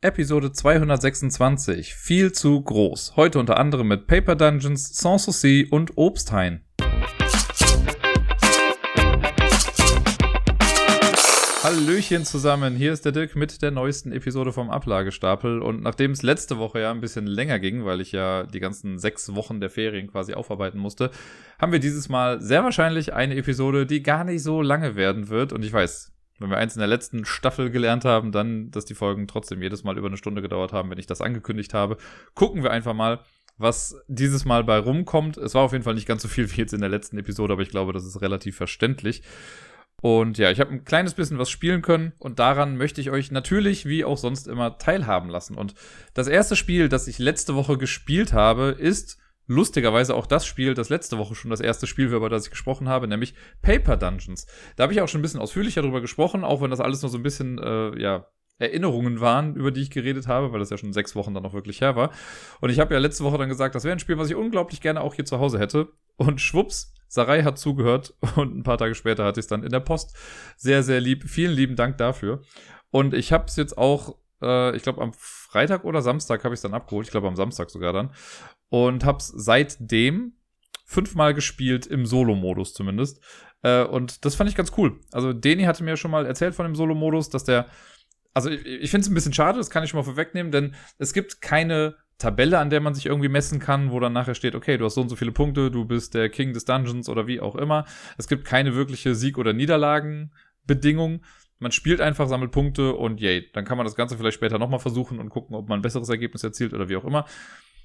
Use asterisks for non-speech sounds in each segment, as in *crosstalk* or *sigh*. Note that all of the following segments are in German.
Episode 226. Viel zu groß. Heute unter anderem mit Paper Dungeons, Sans Souci und Obsthain. Hallöchen zusammen, hier ist der Dirk mit der neuesten Episode vom Ablagestapel und nachdem es letzte Woche ja ein bisschen länger ging, weil ich ja die ganzen sechs Wochen der Ferien quasi aufarbeiten musste, haben wir dieses Mal sehr wahrscheinlich eine Episode, die gar nicht so lange werden wird und ich weiß, wenn wir eins in der letzten Staffel gelernt haben, dann, dass die Folgen trotzdem jedes Mal über eine Stunde gedauert haben, wenn ich das angekündigt habe. Gucken wir einfach mal, was dieses Mal bei rumkommt. Es war auf jeden Fall nicht ganz so viel wie jetzt in der letzten Episode, aber ich glaube, das ist relativ verständlich. Und ja, ich habe ein kleines bisschen was spielen können und daran möchte ich euch natürlich wie auch sonst immer teilhaben lassen. Und das erste Spiel, das ich letzte Woche gespielt habe, ist lustigerweise auch das Spiel, das letzte Woche schon das erste Spiel war, über das ich gesprochen habe, nämlich Paper Dungeons. Da habe ich auch schon ein bisschen ausführlicher darüber gesprochen, auch wenn das alles noch so ein bisschen, äh, ja, Erinnerungen waren, über die ich geredet habe, weil das ja schon sechs Wochen dann noch wirklich her war. Und ich habe ja letzte Woche dann gesagt, das wäre ein Spiel, was ich unglaublich gerne auch hier zu Hause hätte. Und schwupps, Sarai hat zugehört *laughs* und ein paar Tage später hatte ich es dann in der Post. Sehr, sehr lieb. Vielen lieben Dank dafür. Und ich habe es jetzt auch, äh, ich glaube am Freitag oder Samstag habe ich es dann abgeholt. Ich glaube am Samstag sogar dann und hab's seitdem fünfmal gespielt im Solo-Modus zumindest. Äh, und das fand ich ganz cool. Also Deni hatte mir schon mal erzählt von dem Solo-Modus, dass der, also ich, ich finde es ein bisschen schade, das kann ich schon mal vorwegnehmen, denn es gibt keine Tabelle, an der man sich irgendwie messen kann, wo dann nachher steht, okay, du hast so und so viele Punkte, du bist der King des Dungeons oder wie auch immer. Es gibt keine wirkliche Sieg- oder Niederlagenbedingung. Man spielt einfach, sammelt Punkte und yay, dann kann man das Ganze vielleicht später nochmal versuchen und gucken, ob man ein besseres Ergebnis erzielt oder wie auch immer.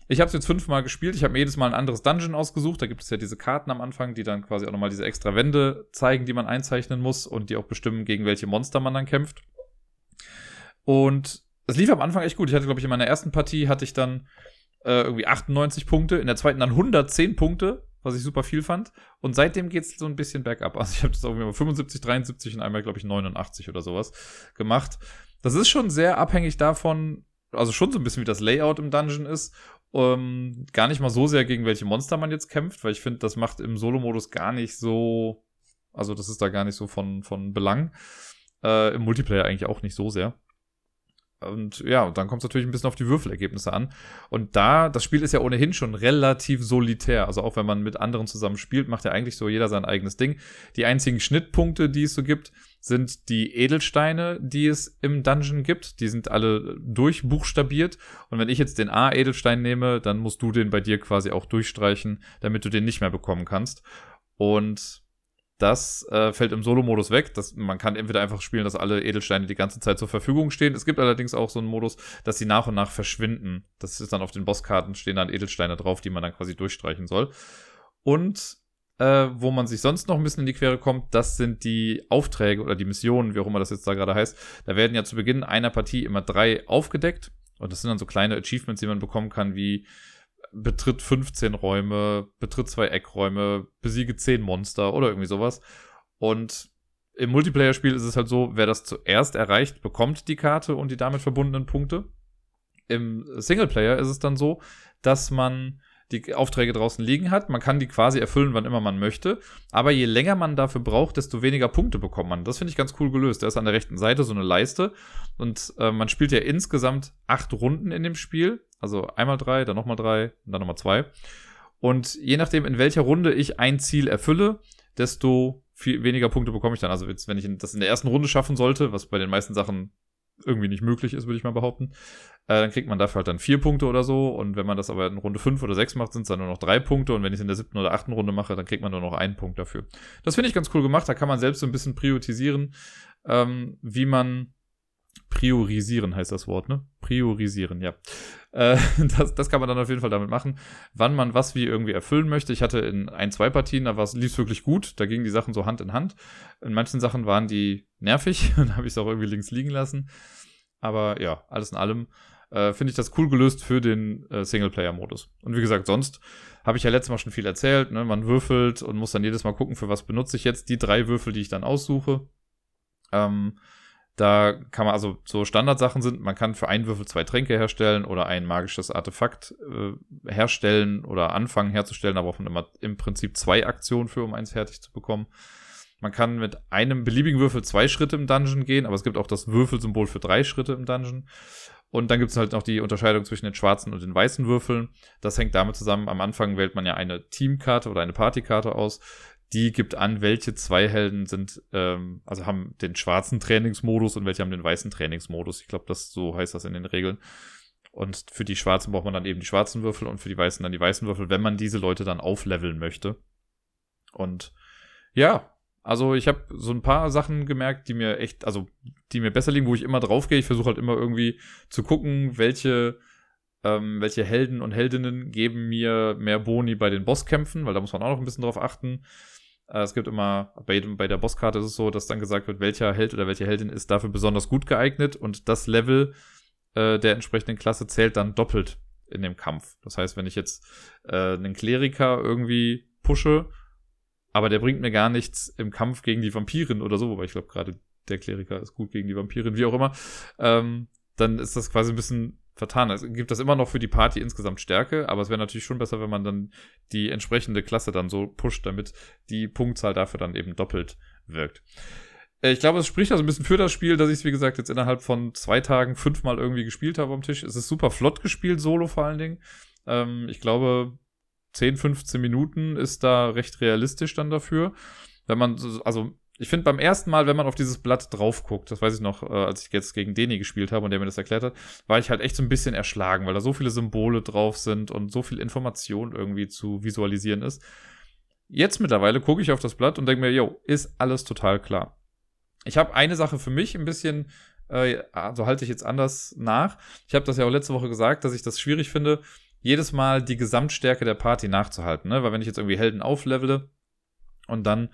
Ich habe es jetzt fünfmal gespielt. Ich habe mir jedes Mal ein anderes Dungeon ausgesucht. Da gibt es ja diese Karten am Anfang, die dann quasi auch nochmal diese extra Wände zeigen, die man einzeichnen muss und die auch bestimmen, gegen welche Monster man dann kämpft. Und es lief am Anfang echt gut. Ich hatte, glaube ich, in meiner ersten Partie hatte ich dann äh, irgendwie 98 Punkte, in der zweiten dann 110 Punkte, was ich super viel fand. Und seitdem geht es so ein bisschen bergab. Also ich habe das irgendwie mal 75, 73 und einmal, glaube ich, 89 oder sowas gemacht. Das ist schon sehr abhängig davon, also schon so ein bisschen wie das Layout im Dungeon ist ähm, gar nicht mal so sehr gegen welche Monster man jetzt kämpft, weil ich finde, das macht im Solo-Modus gar nicht so, also das ist da gar nicht so von, von Belang. Äh, Im Multiplayer eigentlich auch nicht so sehr. Und ja, und dann kommt es natürlich ein bisschen auf die Würfelergebnisse an. Und da, das Spiel ist ja ohnehin schon relativ solitär. Also auch wenn man mit anderen zusammen spielt, macht ja eigentlich so jeder sein eigenes Ding. Die einzigen Schnittpunkte, die es so gibt, sind die Edelsteine, die es im Dungeon gibt. Die sind alle durchbuchstabiert. Und wenn ich jetzt den A-Edelstein nehme, dann musst du den bei dir quasi auch durchstreichen, damit du den nicht mehr bekommen kannst. Und das äh, fällt im Solo-Modus weg. Das, man kann entweder einfach spielen, dass alle Edelsteine die ganze Zeit zur Verfügung stehen. Es gibt allerdings auch so einen Modus, dass sie nach und nach verschwinden. Das ist dann auf den Bosskarten stehen dann Edelsteine drauf, die man dann quasi durchstreichen soll. Und äh, wo man sich sonst noch ein bisschen in die Quere kommt, das sind die Aufträge oder die Missionen, wie auch immer das jetzt da gerade heißt. Da werden ja zu Beginn einer Partie immer drei aufgedeckt. Und das sind dann so kleine Achievements, die man bekommen kann, wie betritt 15 Räume, betritt zwei Eckräume, besiege 10 Monster oder irgendwie sowas. Und im Multiplayer-Spiel ist es halt so, wer das zuerst erreicht, bekommt die Karte und die damit verbundenen Punkte. Im Singleplayer ist es dann so, dass man die Aufträge draußen liegen hat. Man kann die quasi erfüllen, wann immer man möchte. Aber je länger man dafür braucht, desto weniger Punkte bekommt man. Das finde ich ganz cool gelöst. Da ist an der rechten Seite so eine Leiste. Und äh, man spielt ja insgesamt acht Runden in dem Spiel. Also einmal drei, dann nochmal drei dann nochmal zwei. Und je nachdem, in welcher Runde ich ein Ziel erfülle, desto viel weniger Punkte bekomme ich dann. Also wenn ich das in der ersten Runde schaffen sollte, was bei den meisten Sachen irgendwie nicht möglich ist, würde ich mal behaupten, äh, dann kriegt man dafür halt dann vier Punkte oder so. Und wenn man das aber in Runde fünf oder sechs macht, sind es dann nur noch drei Punkte. Und wenn ich es in der siebten oder achten Runde mache, dann kriegt man nur noch einen Punkt dafür. Das finde ich ganz cool gemacht. Da kann man selbst so ein bisschen priorisieren, ähm, wie man priorisieren heißt das Wort, ne? Priorisieren, ja. Äh, *laughs* das, das kann man dann auf jeden Fall damit machen, wann man was wie irgendwie erfüllen möchte. Ich hatte in ein, zwei Partien, da lief es wirklich gut, da gingen die Sachen so Hand in Hand. In manchen Sachen waren die nervig, *laughs* dann habe ich es auch irgendwie links liegen lassen. Aber ja, alles in allem äh, finde ich das cool gelöst für den äh, Singleplayer-Modus. Und wie gesagt, sonst habe ich ja letztes Mal schon viel erzählt. Ne? Man würfelt und muss dann jedes Mal gucken, für was benutze ich jetzt die drei Würfel, die ich dann aussuche. Ähm, da kann man also so Standardsachen sind, man kann für einen Würfel zwei Tränke herstellen oder ein magisches Artefakt äh, herstellen oder anfangen herzustellen, aber auch immer im Prinzip zwei Aktionen für, um eins fertig zu bekommen. Man kann mit einem beliebigen Würfel zwei Schritte im Dungeon gehen, aber es gibt auch das Würfelsymbol für drei Schritte im Dungeon. Und dann gibt es halt noch die Unterscheidung zwischen den schwarzen und den weißen Würfeln. Das hängt damit zusammen, am Anfang wählt man ja eine Teamkarte oder eine Partykarte aus. Die gibt an, welche zwei Helden sind, ähm, also haben den schwarzen Trainingsmodus und welche haben den weißen Trainingsmodus. Ich glaube, das so heißt das in den Regeln. Und für die Schwarzen braucht man dann eben die schwarzen Würfel und für die Weißen dann die weißen Würfel, wenn man diese Leute dann aufleveln möchte. Und ja, also ich habe so ein paar Sachen gemerkt, die mir echt, also die mir besser liegen, wo ich immer drauf gehe. Ich versuche halt immer irgendwie zu gucken, welche, ähm, welche Helden und Heldinnen geben mir mehr Boni bei den Bosskämpfen, weil da muss man auch noch ein bisschen drauf achten. Äh, es gibt immer, bei, jedem, bei der Bosskarte ist es so, dass dann gesagt wird, welcher Held oder welche Heldin ist dafür besonders gut geeignet und das Level äh, der entsprechenden Klasse zählt dann doppelt in dem Kampf. Das heißt, wenn ich jetzt äh, einen Kleriker irgendwie pushe aber der bringt mir gar nichts im Kampf gegen die Vampirin oder so, wobei ich glaube gerade der Kleriker ist gut gegen die Vampirin, wie auch immer, ähm, dann ist das quasi ein bisschen vertan. Es gibt das immer noch für die Party insgesamt Stärke, aber es wäre natürlich schon besser, wenn man dann die entsprechende Klasse dann so pusht, damit die Punktzahl dafür dann eben doppelt wirkt. Äh, ich glaube, es spricht also ein bisschen für das Spiel, dass ich es, wie gesagt, jetzt innerhalb von zwei Tagen fünfmal irgendwie gespielt habe am Tisch. Es ist super flott gespielt, solo vor allen Dingen. Ähm, ich glaube, 10, 15 Minuten ist da recht realistisch dann dafür. Wenn man, also ich finde beim ersten Mal, wenn man auf dieses Blatt drauf guckt, das weiß ich noch, äh, als ich jetzt gegen Deni gespielt habe und der mir das erklärt hat, war ich halt echt so ein bisschen erschlagen, weil da so viele Symbole drauf sind und so viel Information irgendwie zu visualisieren ist. Jetzt mittlerweile gucke ich auf das Blatt und denke mir, yo, ist alles total klar. Ich habe eine Sache für mich ein bisschen, äh, also halte ich jetzt anders nach. Ich habe das ja auch letzte Woche gesagt, dass ich das schwierig finde, jedes Mal die Gesamtstärke der Party nachzuhalten, ne? Weil wenn ich jetzt irgendwie Helden auflevele und dann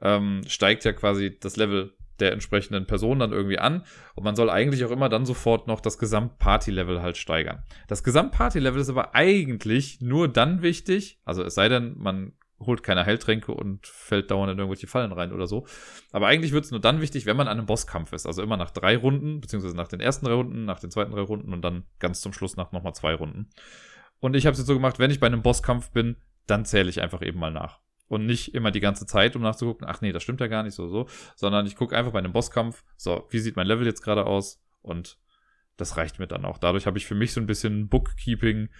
ähm, steigt ja quasi das Level der entsprechenden Person dann irgendwie an und man soll eigentlich auch immer dann sofort noch das Gesamtparty-Level halt steigern. Das Gesamtparty-Level ist aber eigentlich nur dann wichtig, also es sei denn, man holt keine Heiltränke und fällt dauernd in irgendwelche Fallen rein oder so. Aber eigentlich wird es nur dann wichtig, wenn man an einem Bosskampf ist. Also immer nach drei Runden, beziehungsweise nach den ersten drei Runden, nach den zweiten drei Runden und dann ganz zum Schluss nach nochmal zwei Runden. Und ich habe es jetzt so gemacht, wenn ich bei einem Bosskampf bin, dann zähle ich einfach eben mal nach. Und nicht immer die ganze Zeit, um nachzugucken, ach nee, das stimmt ja gar nicht so, so. Sondern ich gucke einfach bei einem Bosskampf, so, wie sieht mein Level jetzt gerade aus? Und das reicht mir dann auch. Dadurch habe ich für mich so ein bisschen Bookkeeping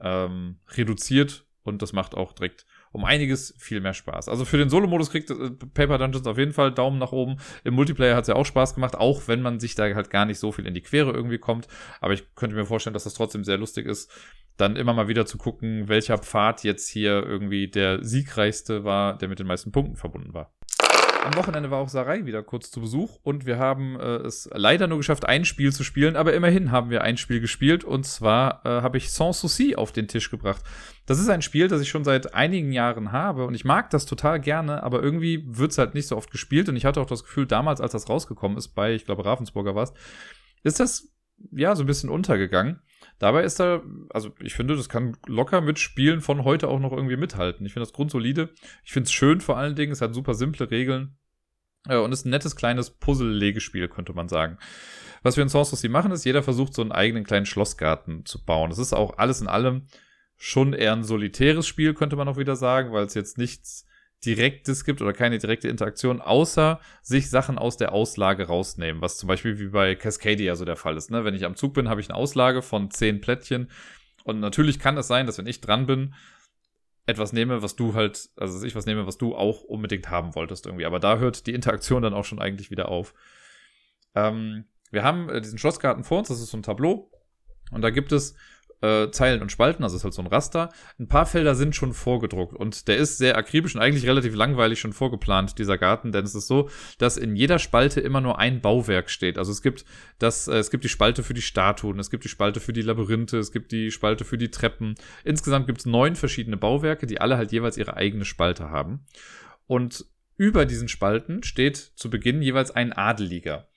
ähm, reduziert und das macht auch direkt um einiges viel mehr Spaß. Also für den Solo-Modus kriegt äh, Paper Dungeons auf jeden Fall Daumen nach oben. Im Multiplayer hat es ja auch Spaß gemacht, auch wenn man sich da halt gar nicht so viel in die Quere irgendwie kommt. Aber ich könnte mir vorstellen, dass das trotzdem sehr lustig ist, dann immer mal wieder zu gucken, welcher Pfad jetzt hier irgendwie der siegreichste war, der mit den meisten Punkten verbunden war. Am Wochenende war auch Sarai wieder kurz zu Besuch und wir haben äh, es leider nur geschafft, ein Spiel zu spielen, aber immerhin haben wir ein Spiel gespielt und zwar äh, habe ich Sans Souci auf den Tisch gebracht. Das ist ein Spiel, das ich schon seit einigen Jahren habe und ich mag das total gerne, aber irgendwie wird es halt nicht so oft gespielt und ich hatte auch das Gefühl, damals, als das rausgekommen ist, bei, ich glaube, Ravensburger war es, ist das ja so ein bisschen untergegangen. Dabei ist da, also ich finde, das kann locker mit Spielen von heute auch noch irgendwie mithalten. Ich finde das grundsolide. Ich finde es schön vor allen Dingen. Es hat super simple Regeln. Äh, und ist ein nettes kleines Puzzle-Legespiel, könnte man sagen. Was wir in Source Sea machen, ist, jeder versucht, so einen eigenen kleinen Schlossgarten zu bauen. Das ist auch alles in allem schon eher ein solitäres Spiel, könnte man auch wieder sagen, weil es jetzt nichts Direktes gibt oder keine direkte Interaktion, außer sich Sachen aus der Auslage rausnehmen, was zum Beispiel wie bei Cascadia so der Fall ist. Ne? Wenn ich am Zug bin, habe ich eine Auslage von zehn Plättchen und natürlich kann es sein, dass wenn ich dran bin, etwas nehme, was du halt, also ich was nehme, was du auch unbedingt haben wolltest irgendwie. Aber da hört die Interaktion dann auch schon eigentlich wieder auf. Ähm, wir haben äh, diesen Schlossgarten vor uns, das ist so ein Tableau. Und da gibt es äh, Zeilen und Spalten, also ist halt so ein Raster. Ein paar Felder sind schon vorgedruckt und der ist sehr akribisch und eigentlich relativ langweilig schon vorgeplant, dieser Garten, denn es ist so, dass in jeder Spalte immer nur ein Bauwerk steht. Also es gibt das, äh, es gibt die Spalte für die Statuen, es gibt die Spalte für die Labyrinthe, es gibt die Spalte für die Treppen. Insgesamt gibt es neun verschiedene Bauwerke, die alle halt jeweils ihre eigene Spalte haben. Und über diesen Spalten steht zu Beginn jeweils ein Adeliger.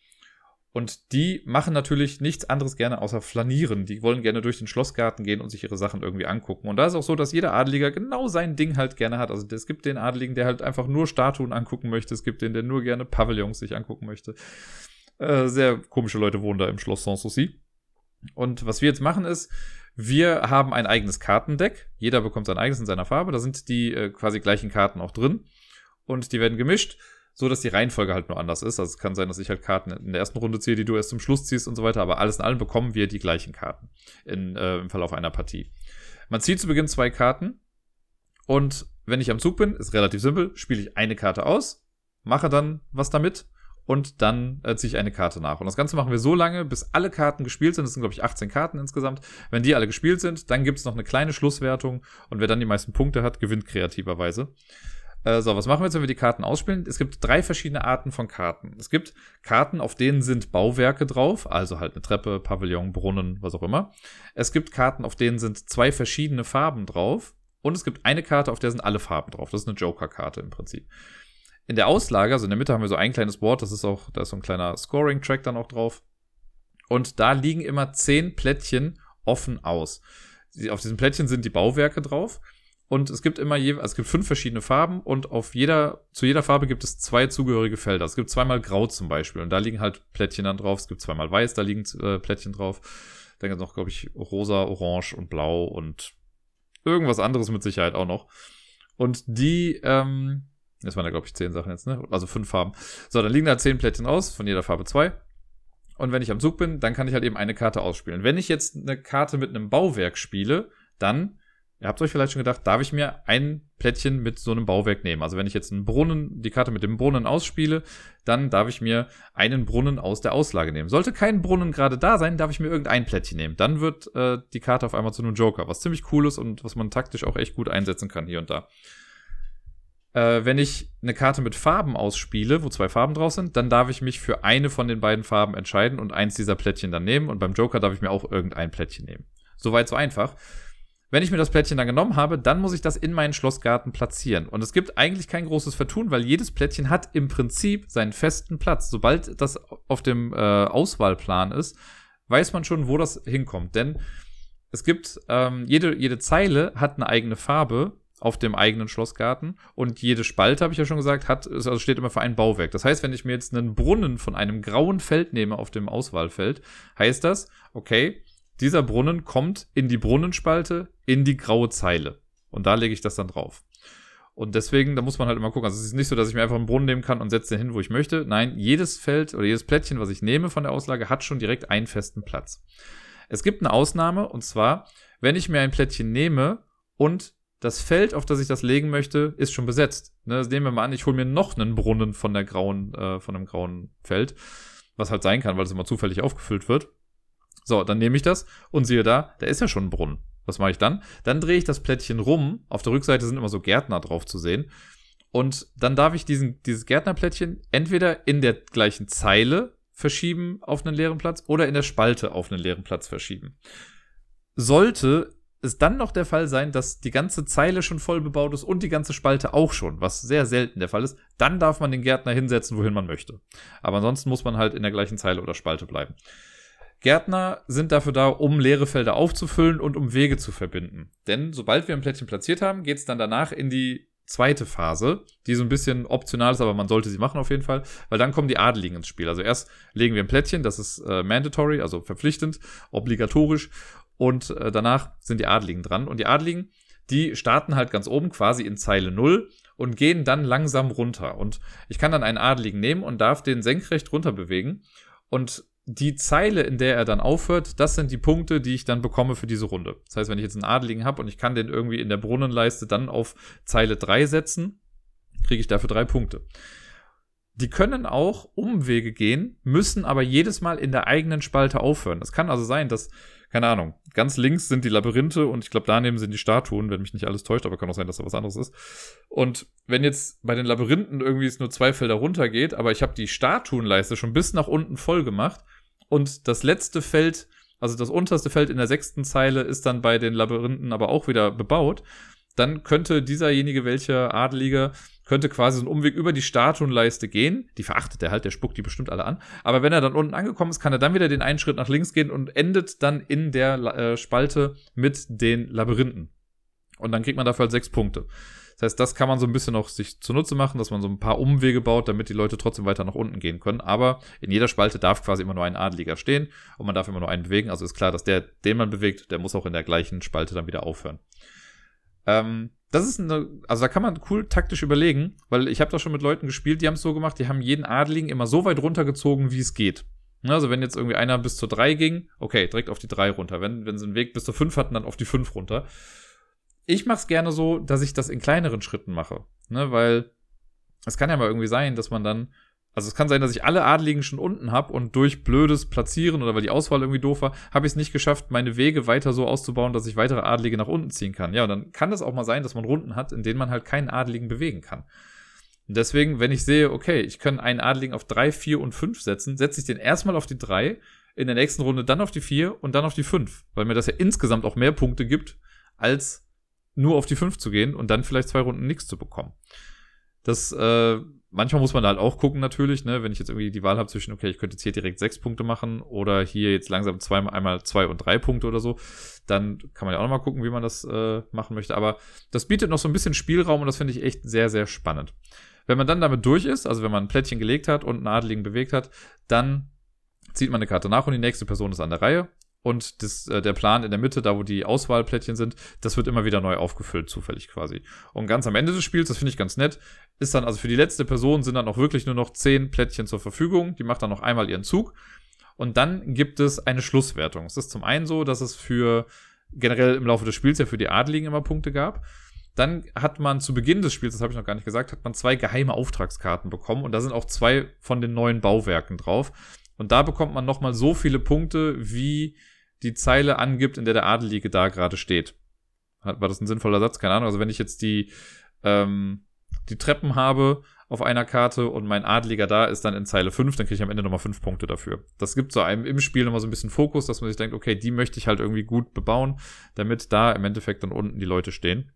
Und die machen natürlich nichts anderes gerne außer flanieren. Die wollen gerne durch den Schlossgarten gehen und sich ihre Sachen irgendwie angucken. Und da ist auch so, dass jeder Adeliger genau sein Ding halt gerne hat. Also es gibt den Adeligen, der halt einfach nur Statuen angucken möchte. Es gibt den, der nur gerne Pavillons sich angucken möchte. Äh, sehr komische Leute wohnen da im Schloss Sanssouci. Und was wir jetzt machen ist, wir haben ein eigenes Kartendeck. Jeder bekommt sein eigenes in seiner Farbe. Da sind die äh, quasi gleichen Karten auch drin. Und die werden gemischt so dass die Reihenfolge halt nur anders ist. Also es kann sein, dass ich halt Karten in der ersten Runde ziehe, die du erst zum Schluss ziehst und so weiter, aber alles in allem bekommen wir die gleichen Karten in, äh, im Verlauf einer Partie. Man zieht zu Beginn zwei Karten und wenn ich am Zug bin, ist relativ simpel, spiele ich eine Karte aus, mache dann was damit und dann äh, ziehe ich eine Karte nach. Und das Ganze machen wir so lange, bis alle Karten gespielt sind. Das sind, glaube ich, 18 Karten insgesamt. Wenn die alle gespielt sind, dann gibt es noch eine kleine Schlusswertung und wer dann die meisten Punkte hat, gewinnt kreativerweise. Äh, so, was machen wir jetzt, wenn wir die Karten ausspielen? Es gibt drei verschiedene Arten von Karten. Es gibt Karten, auf denen sind Bauwerke drauf, also halt eine Treppe, Pavillon, Brunnen, was auch immer. Es gibt Karten, auf denen sind zwei verschiedene Farben drauf. Und es gibt eine Karte, auf der sind alle Farben drauf. Das ist eine Joker-Karte im Prinzip. In der Auslage, also in der Mitte haben wir so ein kleines Board, das ist auch, da ist so ein kleiner Scoring-Track dann auch drauf. Und da liegen immer zehn Plättchen offen aus. Auf diesen Plättchen sind die Bauwerke drauf. Und es gibt immer je, es gibt fünf verschiedene Farben und auf jeder, zu jeder Farbe gibt es zwei zugehörige Felder. Es gibt zweimal Grau zum Beispiel und da liegen halt Plättchen dann drauf. Es gibt zweimal Weiß, da liegen äh, Plättchen drauf. Dann gibt es noch, glaube ich, Rosa, Orange und Blau und irgendwas anderes mit Sicherheit auch noch. Und die, ähm, das waren ja, glaube ich, zehn Sachen jetzt, ne? Also fünf Farben. So, dann liegen da zehn Plättchen aus, von jeder Farbe zwei. Und wenn ich am Zug bin, dann kann ich halt eben eine Karte ausspielen. Wenn ich jetzt eine Karte mit einem Bauwerk spiele, dann, ihr habt euch vielleicht schon gedacht, darf ich mir ein Plättchen mit so einem Bauwerk nehmen. Also wenn ich jetzt einen Brunnen, die Karte mit dem Brunnen ausspiele, dann darf ich mir einen Brunnen aus der Auslage nehmen. Sollte kein Brunnen gerade da sein, darf ich mir irgendein Plättchen nehmen. Dann wird äh, die Karte auf einmal zu einem Joker, was ziemlich cool ist und was man taktisch auch echt gut einsetzen kann hier und da äh, wenn ich eine Karte mit Farben ausspiele, wo zwei Farben drauf sind, dann darf ich mich für eine von den beiden Farben entscheiden und eins dieser Plättchen dann nehmen. Und beim Joker darf ich mir auch irgendein Plättchen nehmen. Soweit so einfach. Wenn ich mir das Plättchen dann genommen habe, dann muss ich das in meinen Schlossgarten platzieren. Und es gibt eigentlich kein großes Vertun, weil jedes Plättchen hat im Prinzip seinen festen Platz. Sobald das auf dem äh, Auswahlplan ist, weiß man schon, wo das hinkommt. Denn es gibt, ähm, jede, jede Zeile hat eine eigene Farbe auf dem eigenen Schlossgarten. Und jede Spalte, habe ich ja schon gesagt, hat, also steht immer für ein Bauwerk. Das heißt, wenn ich mir jetzt einen Brunnen von einem grauen Feld nehme auf dem Auswahlfeld, heißt das, okay, dieser Brunnen kommt in die Brunnenspalte, in die graue Zeile. Und da lege ich das dann drauf. Und deswegen, da muss man halt immer gucken. Also es ist nicht so, dass ich mir einfach einen Brunnen nehmen kann und setze den hin, wo ich möchte. Nein, jedes Feld oder jedes Plättchen, was ich nehme von der Auslage, hat schon direkt einen festen Platz. Es gibt eine Ausnahme, und zwar, wenn ich mir ein Plättchen nehme und das Feld, auf das ich das legen möchte, ist schon besetzt. Ne, also nehmen wir mal an, ich hole mir noch einen Brunnen von der grauen, äh, von einem grauen Feld, was halt sein kann, weil es immer zufällig aufgefüllt wird. So, dann nehme ich das und siehe da, da ist ja schon ein Brunnen. Was mache ich dann? Dann drehe ich das Plättchen rum. Auf der Rückseite sind immer so Gärtner drauf zu sehen. Und dann darf ich diesen, dieses Gärtnerplättchen entweder in der gleichen Zeile verschieben auf einen leeren Platz oder in der Spalte auf einen leeren Platz verschieben. Sollte es dann noch der Fall sein, dass die ganze Zeile schon voll bebaut ist und die ganze Spalte auch schon, was sehr selten der Fall ist, dann darf man den Gärtner hinsetzen, wohin man möchte. Aber ansonsten muss man halt in der gleichen Zeile oder Spalte bleiben. Gärtner sind dafür da, um leere Felder aufzufüllen und um Wege zu verbinden. Denn sobald wir ein Plättchen platziert haben, geht es dann danach in die zweite Phase, die so ein bisschen optional ist, aber man sollte sie machen auf jeden Fall, weil dann kommen die Adeligen ins Spiel. Also erst legen wir ein Plättchen, das ist äh, mandatory, also verpflichtend, obligatorisch und äh, danach sind die Adligen dran. Und die Adligen, die starten halt ganz oben quasi in Zeile 0 und gehen dann langsam runter. Und ich kann dann einen Adligen nehmen und darf den senkrecht runter bewegen. Und die Zeile, in der er dann aufhört, das sind die Punkte, die ich dann bekomme für diese Runde. Das heißt, wenn ich jetzt einen Adligen habe und ich kann den irgendwie in der Brunnenleiste dann auf Zeile 3 setzen, kriege ich dafür drei Punkte. Die können auch Umwege gehen, müssen aber jedes Mal in der eigenen Spalte aufhören. Das kann also sein, dass keine Ahnung, ganz links sind die Labyrinthe und ich glaube, daneben sind die Statuen, wenn mich nicht alles täuscht, aber kann auch sein, dass da was anderes ist. Und wenn jetzt bei den Labyrinthen irgendwie es nur zwei Felder runtergeht, aber ich habe die Statuenleiste schon bis nach unten voll gemacht und das letzte Feld, also das unterste Feld in der sechsten Zeile ist dann bei den Labyrinthen aber auch wieder bebaut, dann könnte dieserjenige, welcher Adeliger, könnte quasi so einen Umweg über die Statuenleiste gehen. Die verachtet er halt, der spuckt die bestimmt alle an. Aber wenn er dann unten angekommen ist, kann er dann wieder den einen Schritt nach links gehen und endet dann in der äh, Spalte mit den Labyrinthen. Und dann kriegt man dafür halt sechs Punkte. Das heißt, das kann man so ein bisschen noch sich zunutze machen, dass man so ein paar Umwege baut, damit die Leute trotzdem weiter nach unten gehen können. Aber in jeder Spalte darf quasi immer nur ein Adeliger stehen und man darf immer nur einen bewegen. Also ist klar, dass der, den man bewegt, der muss auch in der gleichen Spalte dann wieder aufhören. Ähm, das ist eine, also da kann man cool taktisch überlegen, weil ich habe da schon mit Leuten gespielt, die haben es so gemacht, die haben jeden Adligen immer so weit runtergezogen, wie es geht. Also wenn jetzt irgendwie einer bis zur 3 ging, okay, direkt auf die 3 runter. Wenn, wenn sie einen Weg bis zur 5 hatten, dann auf die 5 runter. Ich mache es gerne so, dass ich das in kleineren Schritten mache. Ne, weil es kann ja mal irgendwie sein, dass man dann also es kann sein, dass ich alle Adligen schon unten habe und durch blödes Platzieren oder weil die Auswahl irgendwie doof war, habe ich es nicht geschafft, meine Wege weiter so auszubauen, dass ich weitere Adlige nach unten ziehen kann. Ja, und dann kann es auch mal sein, dass man Runden hat, in denen man halt keinen Adligen bewegen kann. Und deswegen, wenn ich sehe, okay, ich kann einen Adligen auf drei, vier und fünf setzen, setze ich den erstmal auf die drei, in der nächsten Runde dann auf die vier und dann auf die fünf, weil mir das ja insgesamt auch mehr Punkte gibt, als nur auf die fünf zu gehen und dann vielleicht zwei Runden nichts zu bekommen. Das äh, manchmal muss man da halt auch gucken, natürlich, ne, wenn ich jetzt irgendwie die Wahl habe zwischen, okay, ich könnte jetzt hier direkt sechs Punkte machen oder hier jetzt langsam zweimal, einmal zwei und drei Punkte oder so, dann kann man ja auch nochmal gucken, wie man das äh, machen möchte. Aber das bietet noch so ein bisschen Spielraum und das finde ich echt sehr, sehr spannend. Wenn man dann damit durch ist, also wenn man ein Plättchen gelegt hat und einen Adeligen bewegt hat, dann zieht man eine Karte nach und die nächste Person ist an der Reihe und das, äh, der Plan in der Mitte, da wo die Auswahlplättchen sind, das wird immer wieder neu aufgefüllt, zufällig quasi. Und ganz am Ende des Spiels, das finde ich ganz nett, ist dann, also für die letzte Person sind dann auch wirklich nur noch zehn Plättchen zur Verfügung. Die macht dann noch einmal ihren Zug. Und dann gibt es eine Schlusswertung. Es ist zum einen so, dass es für generell im Laufe des Spiels ja für die Adligen immer Punkte gab. Dann hat man zu Beginn des Spiels, das habe ich noch gar nicht gesagt, hat man zwei geheime Auftragskarten bekommen und da sind auch zwei von den neuen Bauwerken drauf. Und da bekommt man nochmal so viele Punkte, wie die Zeile angibt, in der der Adelige da gerade steht. War das ein sinnvoller Satz? Keine Ahnung. Also wenn ich jetzt die, ähm, die Treppen habe auf einer Karte und mein Adeliger da ist dann in Zeile 5, dann kriege ich am Ende nochmal 5 Punkte dafür. Das gibt so einem im Spiel nochmal so ein bisschen Fokus, dass man sich denkt, okay, die möchte ich halt irgendwie gut bebauen, damit da im Endeffekt dann unten die Leute stehen.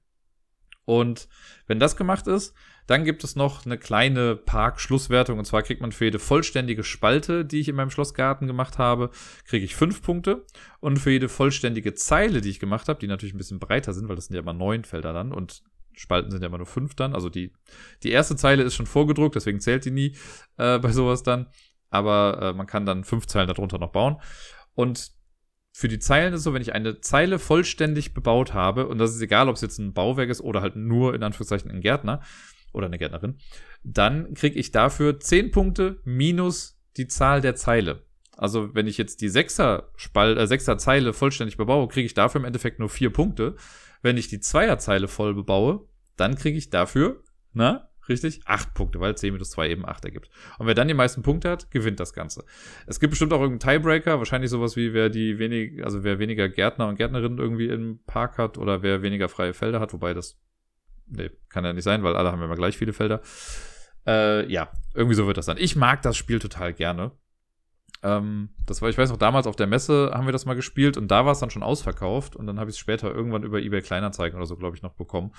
Und wenn das gemacht ist, dann gibt es noch eine kleine Park-Schlusswertung. Und zwar kriegt man für jede vollständige Spalte, die ich in meinem Schlossgarten gemacht habe, kriege ich fünf Punkte. Und für jede vollständige Zeile, die ich gemacht habe, die natürlich ein bisschen breiter sind, weil das sind ja immer neun Felder dann und Spalten sind ja immer nur fünf dann. Also die, die erste Zeile ist schon vorgedruckt, deswegen zählt die nie äh, bei sowas dann. Aber äh, man kann dann fünf Zeilen darunter noch bauen. Und für die Zeilen ist so, wenn ich eine Zeile vollständig bebaut habe, und das ist egal, ob es jetzt ein Bauwerk ist oder halt nur in Anführungszeichen ein Gärtner oder eine Gärtnerin, dann kriege ich dafür 10 Punkte minus die Zahl der Zeile. Also wenn ich jetzt die Sechser, Spal äh, Sechser Zeile vollständig bebaue, kriege ich dafür im Endeffekt nur 4 Punkte. Wenn ich die Zweierzeile voll bebaue, dann kriege ich dafür, na, Richtig? Acht Punkte, weil 10 minus 2 eben 8 ergibt. Und wer dann die meisten Punkte hat, gewinnt das Ganze. Es gibt bestimmt auch irgendeinen Tiebreaker, wahrscheinlich sowas wie wer die wenig, also wer weniger Gärtner und Gärtnerinnen irgendwie im Park hat oder wer weniger freie Felder hat, wobei das, nee, kann ja nicht sein, weil alle haben ja immer gleich viele Felder. Äh, ja, irgendwie so wird das dann. Ich mag das Spiel total gerne. Ähm, das war, ich weiß noch, damals auf der Messe haben wir das mal gespielt und da war es dann schon ausverkauft und dann habe ich es später irgendwann über eBay Kleinanzeigen oder so, glaube ich, noch bekommen.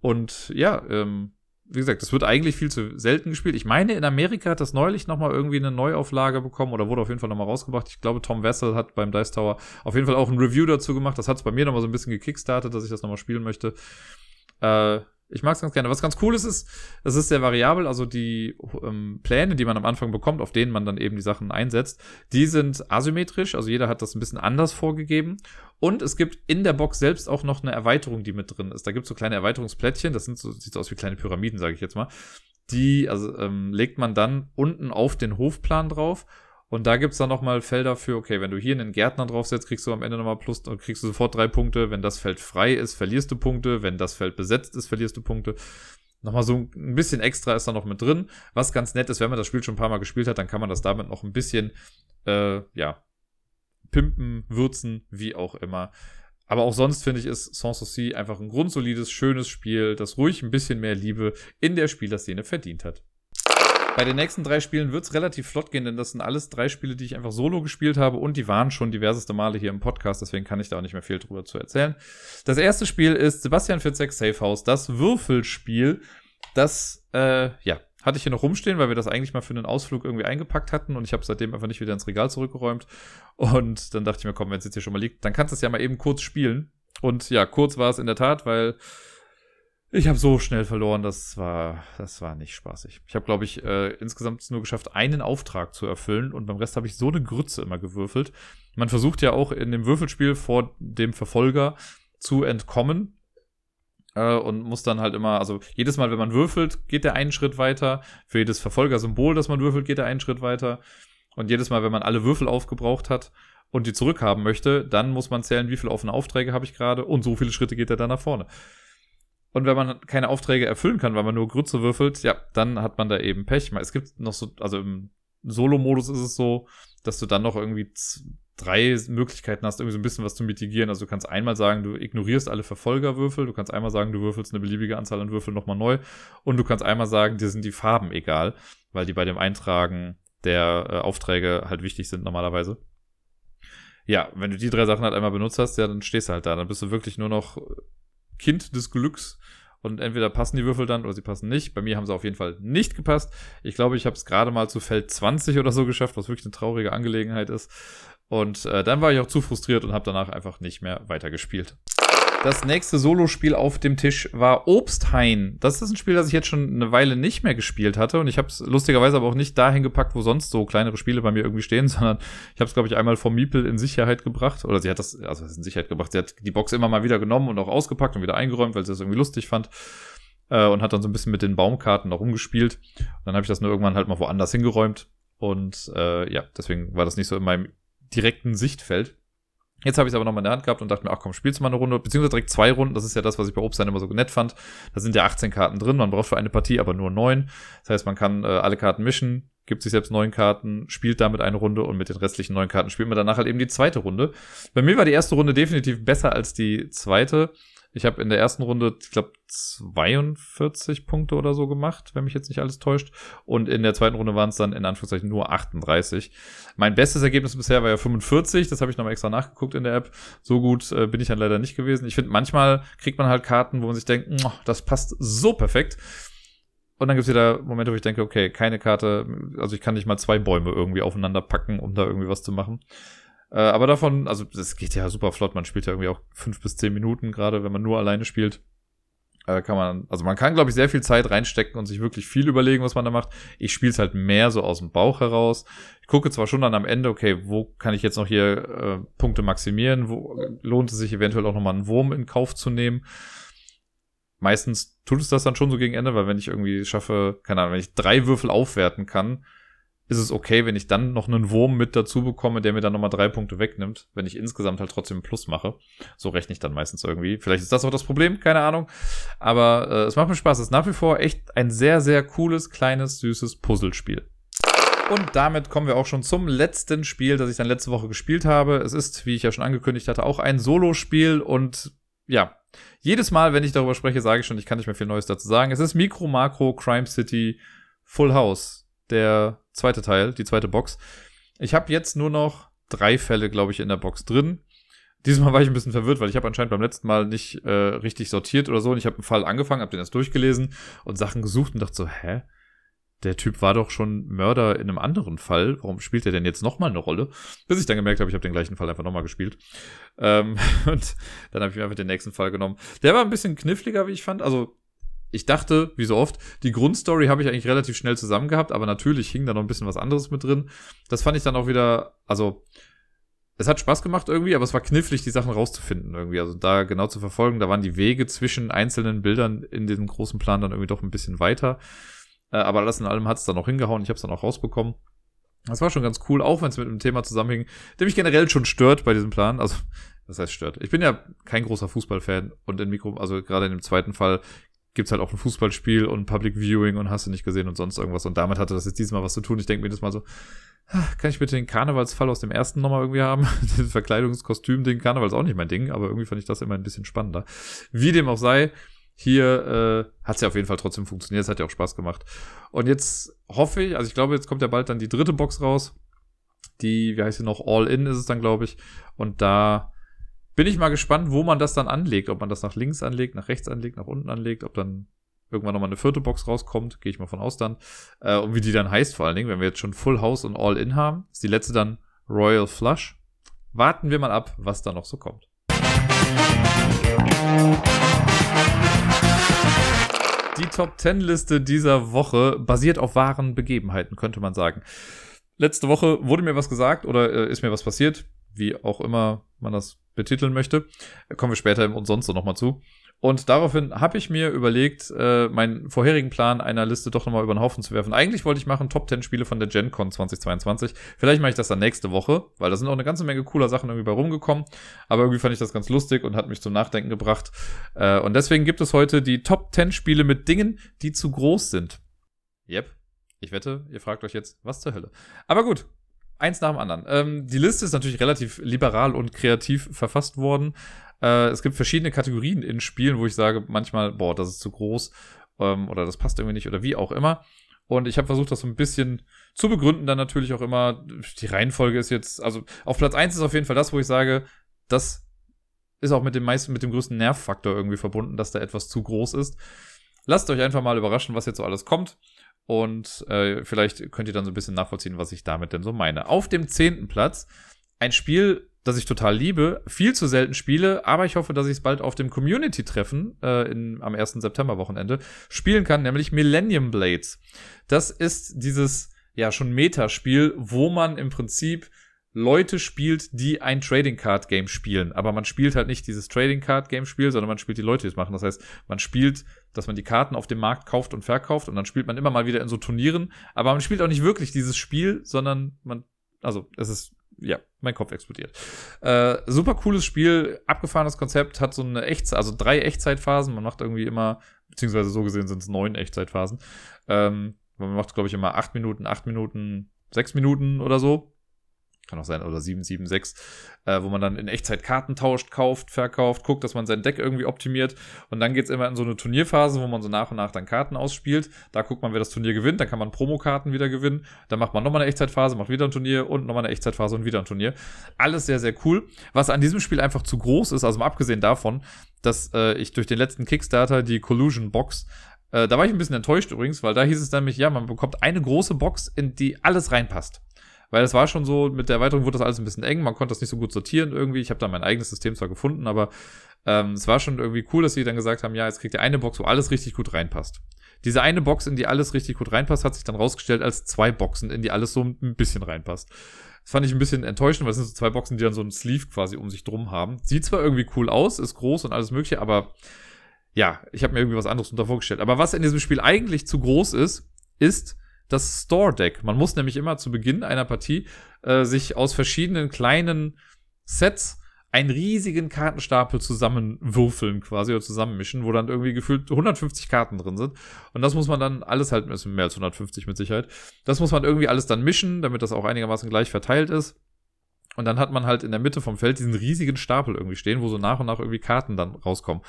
Und ja, ähm, wie gesagt, das wird eigentlich viel zu selten gespielt. Ich meine, in Amerika hat das neulich nochmal irgendwie eine Neuauflage bekommen oder wurde auf jeden Fall nochmal rausgebracht. Ich glaube, Tom Wessel hat beim Dice Tower auf jeden Fall auch ein Review dazu gemacht. Das hat es bei mir nochmal so ein bisschen gekickstartet, dass ich das nochmal spielen möchte. Äh, ich mag es ganz gerne. Was ganz cool ist, ist, es ist sehr variabel. Also die ähm, Pläne, die man am Anfang bekommt, auf denen man dann eben die Sachen einsetzt, die sind asymmetrisch. Also jeder hat das ein bisschen anders vorgegeben. Und es gibt in der Box selbst auch noch eine Erweiterung, die mit drin ist. Da gibt es so kleine Erweiterungsplättchen. Das sind so, sieht so aus wie kleine Pyramiden, sage ich jetzt mal. Die, also ähm, legt man dann unten auf den Hofplan drauf und da gibt's dann nochmal Felder für, okay, wenn du hier einen Gärtner draufsetzt, kriegst du am Ende nochmal plus, und kriegst du sofort drei Punkte. Wenn das Feld frei ist, verlierst du Punkte. Wenn das Feld besetzt ist, verlierst du Punkte. Nochmal so ein bisschen extra ist da noch mit drin. Was ganz nett ist, wenn man das Spiel schon ein paar Mal gespielt hat, dann kann man das damit noch ein bisschen, äh, ja, pimpen, würzen, wie auch immer. Aber auch sonst finde ich, ist Sans Souci einfach ein grundsolides, schönes Spiel, das ruhig ein bisschen mehr Liebe in der Spielerszene verdient hat. Bei den nächsten drei Spielen wird es relativ flott gehen, denn das sind alles drei Spiele, die ich einfach solo gespielt habe und die waren schon diverseste Male hier im Podcast, deswegen kann ich da auch nicht mehr viel drüber zu erzählen. Das erste Spiel ist Sebastian Fitzek Safe House, das Würfelspiel. Das, äh, ja, hatte ich hier noch rumstehen, weil wir das eigentlich mal für einen Ausflug irgendwie eingepackt hatten und ich habe seitdem einfach nicht wieder ins Regal zurückgeräumt. Und dann dachte ich mir, komm, wenn es jetzt hier schon mal liegt, dann kannst du es ja mal eben kurz spielen. Und ja, kurz war es in der Tat, weil ich habe so schnell verloren, das war, das war nicht spaßig. Ich habe, glaube ich, äh, insgesamt nur geschafft, einen Auftrag zu erfüllen und beim Rest habe ich so eine Grütze immer gewürfelt. Man versucht ja auch in dem Würfelspiel vor dem Verfolger zu entkommen. äh, und muss dann halt immer, also jedes Mal, wenn man würfelt, geht der einen Schritt weiter. Für jedes Verfolgersymbol, das man würfelt, geht der einen Schritt weiter. Und jedes Mal, wenn man alle Würfel aufgebraucht hat und die zurückhaben möchte, dann muss man zählen, wie viele offene Aufträge habe ich gerade und so viele Schritte geht er dann nach vorne. Und wenn man keine Aufträge erfüllen kann, weil man nur Grütze würfelt, ja, dann hat man da eben Pech. Es gibt noch so, also im Solo-Modus ist es so, dass du dann noch irgendwie drei Möglichkeiten hast, irgendwie so ein bisschen was zu mitigieren. Also du kannst einmal sagen, du ignorierst alle Verfolgerwürfel, du kannst einmal sagen, du würfelst eine beliebige Anzahl an Würfeln nochmal neu und du kannst einmal sagen, dir sind die Farben egal, weil die bei dem Eintragen der äh, Aufträge halt wichtig sind normalerweise. Ja, wenn du die drei Sachen halt einmal benutzt hast, ja, dann stehst du halt da. Dann bist du wirklich nur noch Kind des Glücks und entweder passen die Würfel dann oder sie passen nicht. Bei mir haben sie auf jeden Fall nicht gepasst. Ich glaube, ich habe es gerade mal zu Feld 20 oder so geschafft, was wirklich eine traurige Angelegenheit ist. Und äh, dann war ich auch zu frustriert und habe danach einfach nicht mehr weitergespielt. Das nächste Solospiel auf dem Tisch war Obsthain. Das ist ein Spiel, das ich jetzt schon eine Weile nicht mehr gespielt hatte. Und ich habe es lustigerweise aber auch nicht dahin gepackt, wo sonst so kleinere Spiele bei mir irgendwie stehen, *laughs* sondern ich habe es, glaube ich, einmal vom Miepel in Sicherheit gebracht. Oder sie hat das, also in Sicherheit gebracht. Sie hat die Box immer mal wieder genommen und auch ausgepackt und wieder eingeräumt, weil sie das irgendwie lustig fand. Äh, und hat dann so ein bisschen mit den Baumkarten noch rumgespielt. Und dann habe ich das nur irgendwann halt mal woanders hingeräumt. Und äh, ja, deswegen war das nicht so in meinem direkten Sichtfeld. Jetzt habe ich es aber nochmal in der Hand gehabt und dachte mir, ach komm, spielst du mal eine Runde, beziehungsweise direkt zwei Runden. Das ist ja das, was ich bei Obststein immer so nett fand. Da sind ja 18 Karten drin, man braucht für eine Partie aber nur neun. Das heißt, man kann äh, alle Karten mischen, gibt sich selbst neun Karten, spielt damit eine Runde und mit den restlichen neun Karten spielt man danach halt eben die zweite Runde. Bei mir war die erste Runde definitiv besser als die zweite. Ich habe in der ersten Runde, ich glaube, 42 Punkte oder so gemacht, wenn mich jetzt nicht alles täuscht. Und in der zweiten Runde waren es dann in Anführungszeichen nur 38. Mein bestes Ergebnis bisher war ja 45. Das habe ich nochmal extra nachgeguckt in der App. So gut äh, bin ich dann leider nicht gewesen. Ich finde, manchmal kriegt man halt Karten, wo man sich denkt, das passt so perfekt. Und dann gibt es wieder Momente, wo ich denke, okay, keine Karte, also ich kann nicht mal zwei Bäume irgendwie aufeinander packen, um da irgendwie was zu machen. Äh, aber davon, also das geht ja super flott. Man spielt ja irgendwie auch fünf bis zehn Minuten, gerade wenn man nur alleine spielt. Äh, kann man, also man kann, glaube ich, sehr viel Zeit reinstecken und sich wirklich viel überlegen, was man da macht. Ich spiele es halt mehr so aus dem Bauch heraus. Ich gucke zwar schon dann am Ende, okay, wo kann ich jetzt noch hier äh, Punkte maximieren? Wo lohnt es sich eventuell auch nochmal einen Wurm in Kauf zu nehmen? Meistens tut es das dann schon so gegen Ende, weil wenn ich irgendwie schaffe, keine Ahnung, wenn ich drei Würfel aufwerten kann, ist es okay, wenn ich dann noch einen Wurm mit dazu bekomme, der mir dann nochmal drei Punkte wegnimmt, wenn ich insgesamt halt trotzdem einen Plus mache. So rechne ich dann meistens irgendwie. Vielleicht ist das auch das Problem, keine Ahnung. Aber äh, es macht mir Spaß. Es ist nach wie vor echt ein sehr, sehr cooles, kleines, süßes Puzzlespiel. Und damit kommen wir auch schon zum letzten Spiel, das ich dann letzte Woche gespielt habe. Es ist, wie ich ja schon angekündigt hatte, auch ein Solo-Spiel und ja, jedes Mal, wenn ich darüber spreche, sage ich schon, ich kann nicht mehr viel Neues dazu sagen. Es ist Micro Macro Crime City Full House der zweite Teil, die zweite Box. Ich habe jetzt nur noch drei Fälle, glaube ich, in der Box drin. Diesmal war ich ein bisschen verwirrt, weil ich habe anscheinend beim letzten Mal nicht äh, richtig sortiert oder so. Und ich habe einen Fall angefangen, habe den erst durchgelesen und Sachen gesucht und dachte so, hä? Der Typ war doch schon Mörder in einem anderen Fall. Warum spielt er denn jetzt nochmal eine Rolle? Bis ich dann gemerkt habe, ich habe den gleichen Fall einfach nochmal gespielt. Ähm, *laughs* und dann habe ich mir einfach den nächsten Fall genommen. Der war ein bisschen kniffliger, wie ich fand. Also ich dachte, wie so oft, die Grundstory habe ich eigentlich relativ schnell zusammen gehabt, aber natürlich hing da noch ein bisschen was anderes mit drin. Das fand ich dann auch wieder, also es hat Spaß gemacht irgendwie, aber es war knifflig, die Sachen rauszufinden irgendwie. Also da genau zu verfolgen, da waren die Wege zwischen einzelnen Bildern in diesem großen Plan dann irgendwie doch ein bisschen weiter. Äh, aber alles in allem hat es dann auch hingehauen, ich habe es dann auch rausbekommen. Das war schon ganz cool, auch wenn es mit einem Thema zusammenhing, der mich generell schon stört bei diesem Plan. Also, das heißt stört. Ich bin ja kein großer Fußballfan und in Mikro, also gerade in dem zweiten Fall gibt's halt auch ein Fußballspiel und Public Viewing und hast du nicht gesehen und sonst irgendwas. Und damit hatte das jetzt diesmal was zu tun. Ich denke mir das mal so, kann ich bitte den Karnevalsfall aus dem ersten nochmal irgendwie haben? *laughs* Den Verkleidungskostüm-Ding, Karneval ist auch nicht mein Ding, aber irgendwie fand ich das immer ein bisschen spannender. Wie dem auch sei, hier äh, hat es ja auf jeden Fall trotzdem funktioniert, es hat ja auch Spaß gemacht. Und jetzt hoffe ich, also ich glaube, jetzt kommt ja bald dann die dritte Box raus. Die, wie heißt sie noch, All In ist es dann, glaube ich. Und da bin ich mal gespannt, wo man das dann anlegt. Ob man das nach links anlegt, nach rechts anlegt, nach unten anlegt, ob dann irgendwann nochmal eine vierte Box rauskommt, gehe ich mal von aus dann. Äh, und wie die dann heißt vor allen Dingen, wenn wir jetzt schon Full House und All In haben, ist die letzte dann Royal Flush. Warten wir mal ab, was da noch so kommt. Die Top 10 Liste dieser Woche basiert auf wahren Begebenheiten, könnte man sagen. Letzte Woche wurde mir was gesagt oder äh, ist mir was passiert, wie auch immer man das betiteln möchte. Kommen wir später im und sonst so nochmal zu. Und daraufhin habe ich mir überlegt, äh, meinen vorherigen Plan einer Liste doch nochmal über den Haufen zu werfen. Eigentlich wollte ich machen Top 10 Spiele von der GenCon 2022. Vielleicht mache ich das dann nächste Woche, weil da sind auch eine ganze Menge cooler Sachen irgendwie bei rumgekommen. Aber irgendwie fand ich das ganz lustig und hat mich zum Nachdenken gebracht. Äh, und deswegen gibt es heute die Top 10 Spiele mit Dingen, die zu groß sind. Yep. Ich wette, ihr fragt euch jetzt, was zur Hölle. Aber gut, eins nach dem anderen. Ähm, die Liste ist natürlich relativ liberal und kreativ verfasst worden. Äh, es gibt verschiedene Kategorien in Spielen, wo ich sage manchmal, boah, das ist zu groß ähm, oder das passt irgendwie nicht oder wie auch immer. Und ich habe versucht, das so ein bisschen zu begründen, dann natürlich auch immer. Die Reihenfolge ist jetzt, also auf Platz 1 ist auf jeden Fall das, wo ich sage, das ist auch mit dem meisten, mit dem größten Nervfaktor irgendwie verbunden, dass da etwas zu groß ist. Lasst euch einfach mal überraschen, was jetzt so alles kommt. Und äh, vielleicht könnt ihr dann so ein bisschen nachvollziehen, was ich damit denn so meine. Auf dem zehnten Platz ein Spiel, das ich total liebe, viel zu selten spiele, aber ich hoffe, dass ich es bald auf dem Community-Treffen äh, am 1. September-Wochenende spielen kann, nämlich Millennium Blades. Das ist dieses ja schon Metaspiel, wo man im Prinzip Leute spielt, die ein Trading Card Game spielen. Aber man spielt halt nicht dieses Trading Card Game Spiel, sondern man spielt die Leute, die es machen. Das heißt, man spielt, dass man die Karten auf dem Markt kauft und verkauft und dann spielt man immer mal wieder in so Turnieren. Aber man spielt auch nicht wirklich dieses Spiel, sondern man, also es ist ja, mein Kopf explodiert. Äh, super cooles Spiel, abgefahrenes Konzept, hat so eine Echtzeit, also drei Echtzeitphasen. Man macht irgendwie immer, beziehungsweise so gesehen sind es neun Echtzeitphasen. Ähm, man macht, glaube ich, immer acht Minuten, acht Minuten, sechs Minuten oder so kann auch sein, oder 776, äh, wo man dann in Echtzeit Karten tauscht, kauft, verkauft, guckt, dass man sein Deck irgendwie optimiert. Und dann geht's immer in so eine Turnierphase, wo man so nach und nach dann Karten ausspielt. Da guckt man, wer das Turnier gewinnt, dann kann man Promokarten wieder gewinnen. Dann macht man nochmal eine Echtzeitphase, macht wieder ein Turnier und nochmal eine Echtzeitphase und wieder ein Turnier. Alles sehr, sehr cool. Was an diesem Spiel einfach zu groß ist, also mal abgesehen davon, dass äh, ich durch den letzten Kickstarter die Collusion Box äh, da war ich ein bisschen enttäuscht übrigens, weil da hieß es nämlich, ja, man bekommt eine große Box, in die alles reinpasst. Weil es war schon so, mit der Erweiterung wurde das alles ein bisschen eng, man konnte das nicht so gut sortieren irgendwie. Ich habe da mein eigenes System zwar gefunden, aber ähm, es war schon irgendwie cool, dass sie dann gesagt haben, ja, jetzt kriegt ihr eine Box, wo alles richtig gut reinpasst. Diese eine Box, in die alles richtig gut reinpasst, hat sich dann rausgestellt als zwei Boxen, in die alles so ein bisschen reinpasst. Das fand ich ein bisschen enttäuschend, weil es sind so zwei Boxen, die dann so einen Sleeve quasi um sich drum haben. Sieht zwar irgendwie cool aus, ist groß und alles mögliche, aber ja, ich habe mir irgendwie was anderes unter vorgestellt. Aber was in diesem Spiel eigentlich zu groß ist, ist, das Store Deck. Man muss nämlich immer zu Beginn einer Partie äh, sich aus verschiedenen kleinen Sets einen riesigen Kartenstapel zusammenwürfeln quasi oder zusammenmischen, wo dann irgendwie gefühlt 150 Karten drin sind. Und das muss man dann alles halt, mehr als 150 mit Sicherheit. Das muss man irgendwie alles dann mischen, damit das auch einigermaßen gleich verteilt ist. Und dann hat man halt in der Mitte vom Feld diesen riesigen Stapel irgendwie stehen, wo so nach und nach irgendwie Karten dann rauskommen.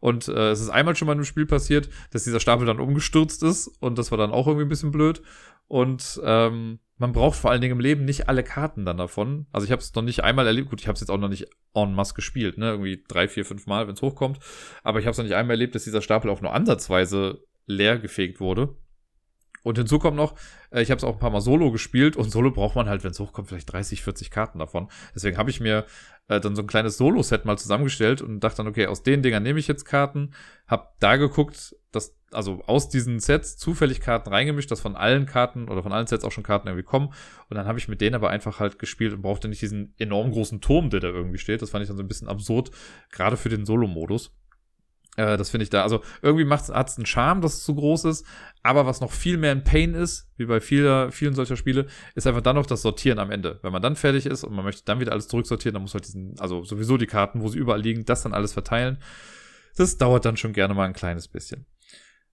Und äh, es ist einmal schon mal im Spiel passiert, dass dieser Stapel dann umgestürzt ist und das war dann auch irgendwie ein bisschen blöd. Und ähm, man braucht vor allen Dingen im Leben nicht alle Karten dann davon. Also ich habe es noch nicht einmal erlebt. Gut, ich habe es jetzt auch noch nicht en masse gespielt, ne? Irgendwie drei, vier, fünf Mal, wenn es hochkommt. Aber ich habe es noch nicht einmal erlebt, dass dieser Stapel auch nur ansatzweise leer gefegt wurde. Und hinzu kommt noch, äh, ich habe es auch ein paar Mal Solo gespielt und Solo braucht man halt, wenn es hochkommt, vielleicht 30, 40 Karten davon. Deswegen habe ich mir äh, dann so ein kleines Solo-Set mal zusammengestellt und dachte dann, okay, aus den Dingern nehme ich jetzt Karten, habe da geguckt, dass also aus diesen Sets zufällig Karten reingemischt, dass von allen Karten oder von allen Sets auch schon Karten irgendwie kommen. Und dann habe ich mit denen aber einfach halt gespielt und brauchte nicht diesen enorm großen Turm, der da irgendwie steht. Das fand ich dann so ein bisschen absurd, gerade für den Solo-Modus. Äh, das finde ich da. Also irgendwie hat es einen Charme, dass es zu groß ist. Aber was noch viel mehr ein Pain ist, wie bei vieler, vielen solcher Spiele, ist einfach dann noch das Sortieren am Ende. Wenn man dann fertig ist und man möchte dann wieder alles zurücksortieren, dann muss halt diesen, also sowieso die Karten, wo sie überall liegen, das dann alles verteilen. Das dauert dann schon gerne mal ein kleines bisschen.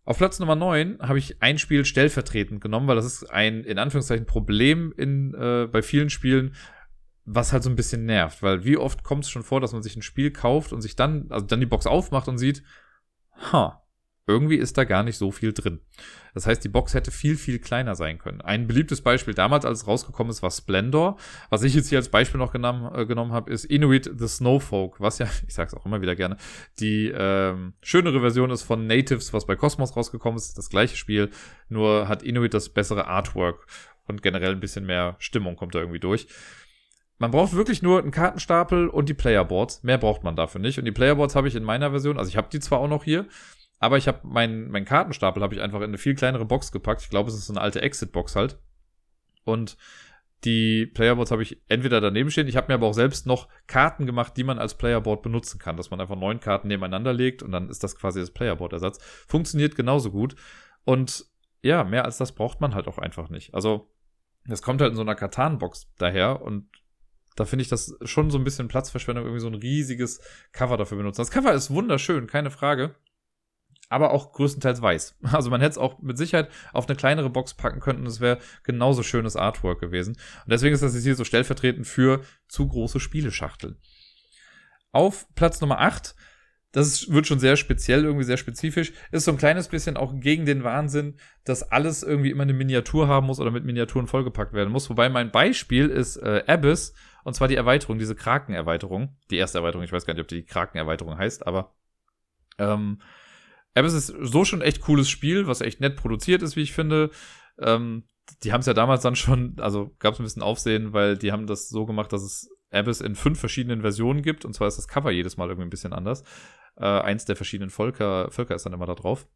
Auf Platz Nummer 9 habe ich ein Spiel stellvertretend genommen, weil das ist ein, in Anführungszeichen, Problem in, äh, bei vielen Spielen, was halt so ein bisschen nervt, weil wie oft kommt es schon vor, dass man sich ein Spiel kauft und sich dann, also dann die Box aufmacht und sieht, ha, irgendwie ist da gar nicht so viel drin. Das heißt, die Box hätte viel, viel kleiner sein können. Ein beliebtes Beispiel damals, als es rausgekommen ist, war Splendor. Was ich jetzt hier als Beispiel noch genommen, äh, genommen habe, ist Inuit the Snowfolk, was ja, *laughs* ich sag's auch immer wieder gerne, die ähm, schönere Version ist von Natives, was bei Cosmos rausgekommen ist. Das gleiche Spiel, nur hat Inuit das bessere Artwork und generell ein bisschen mehr Stimmung kommt da irgendwie durch. Man braucht wirklich nur einen Kartenstapel und die Playerboards. Mehr braucht man dafür nicht. Und die Playerboards habe ich in meiner Version, also ich habe die zwar auch noch hier, aber ich habe meinen mein Kartenstapel habe ich einfach in eine viel kleinere Box gepackt. Ich glaube, es ist so eine alte Exit-Box halt. Und Die Playerboards habe ich entweder daneben stehen. Ich habe mir aber auch selbst noch Karten gemacht, die man als Playerboard benutzen kann, dass man einfach neun Karten nebeneinander legt und dann ist das quasi das Playerboard-Ersatz. Funktioniert genauso gut. Und ja, mehr als das braucht man halt auch einfach nicht. Also, das kommt halt in so einer Katan-Box daher und da finde ich das schon so ein bisschen Platzverschwendung, irgendwie so ein riesiges Cover dafür benutzen. Das Cover ist wunderschön, keine Frage. Aber auch größtenteils weiß. *laughs* Also man hätte es auch mit Sicherheit auf eine kleinere Box packen können es wäre genauso schönes Artwork gewesen. Und deswegen ist das jetzt hier so stellvertretend für zu große Spieleschachteln. Auf Platz Nummer 8 das wird schon sehr speziell, irgendwie sehr spezifisch. Ist so ein kleines bisschen auch gegen den Wahnsinn, dass alles irgendwie immer eine Miniatur haben muss oder mit Miniaturen vollgepackt werden muss. Wobei mein Beispiel ist äh, Abyss und zwar die Erweiterung, diese Kraken-Erweiterung. Die erste Erweiterung, ich weiß gar nicht, ob die Kraken-Erweiterung heißt, aber ähm, Abyss ist so schon echt cooles Spiel, was echt nett produziert ist, wie ich finde. Ähm, die haben es ja damals dann schon, also gab es ein bisschen Aufsehen, weil die haben das so gemacht, dass es Abyss in fünf verschiedenen Versionen gibt. Und zwar ist das Cover jedes Mal irgendwie ein bisschen anders. Äh, eins der verschiedenen Völker, Völker ist dann immer da drauf.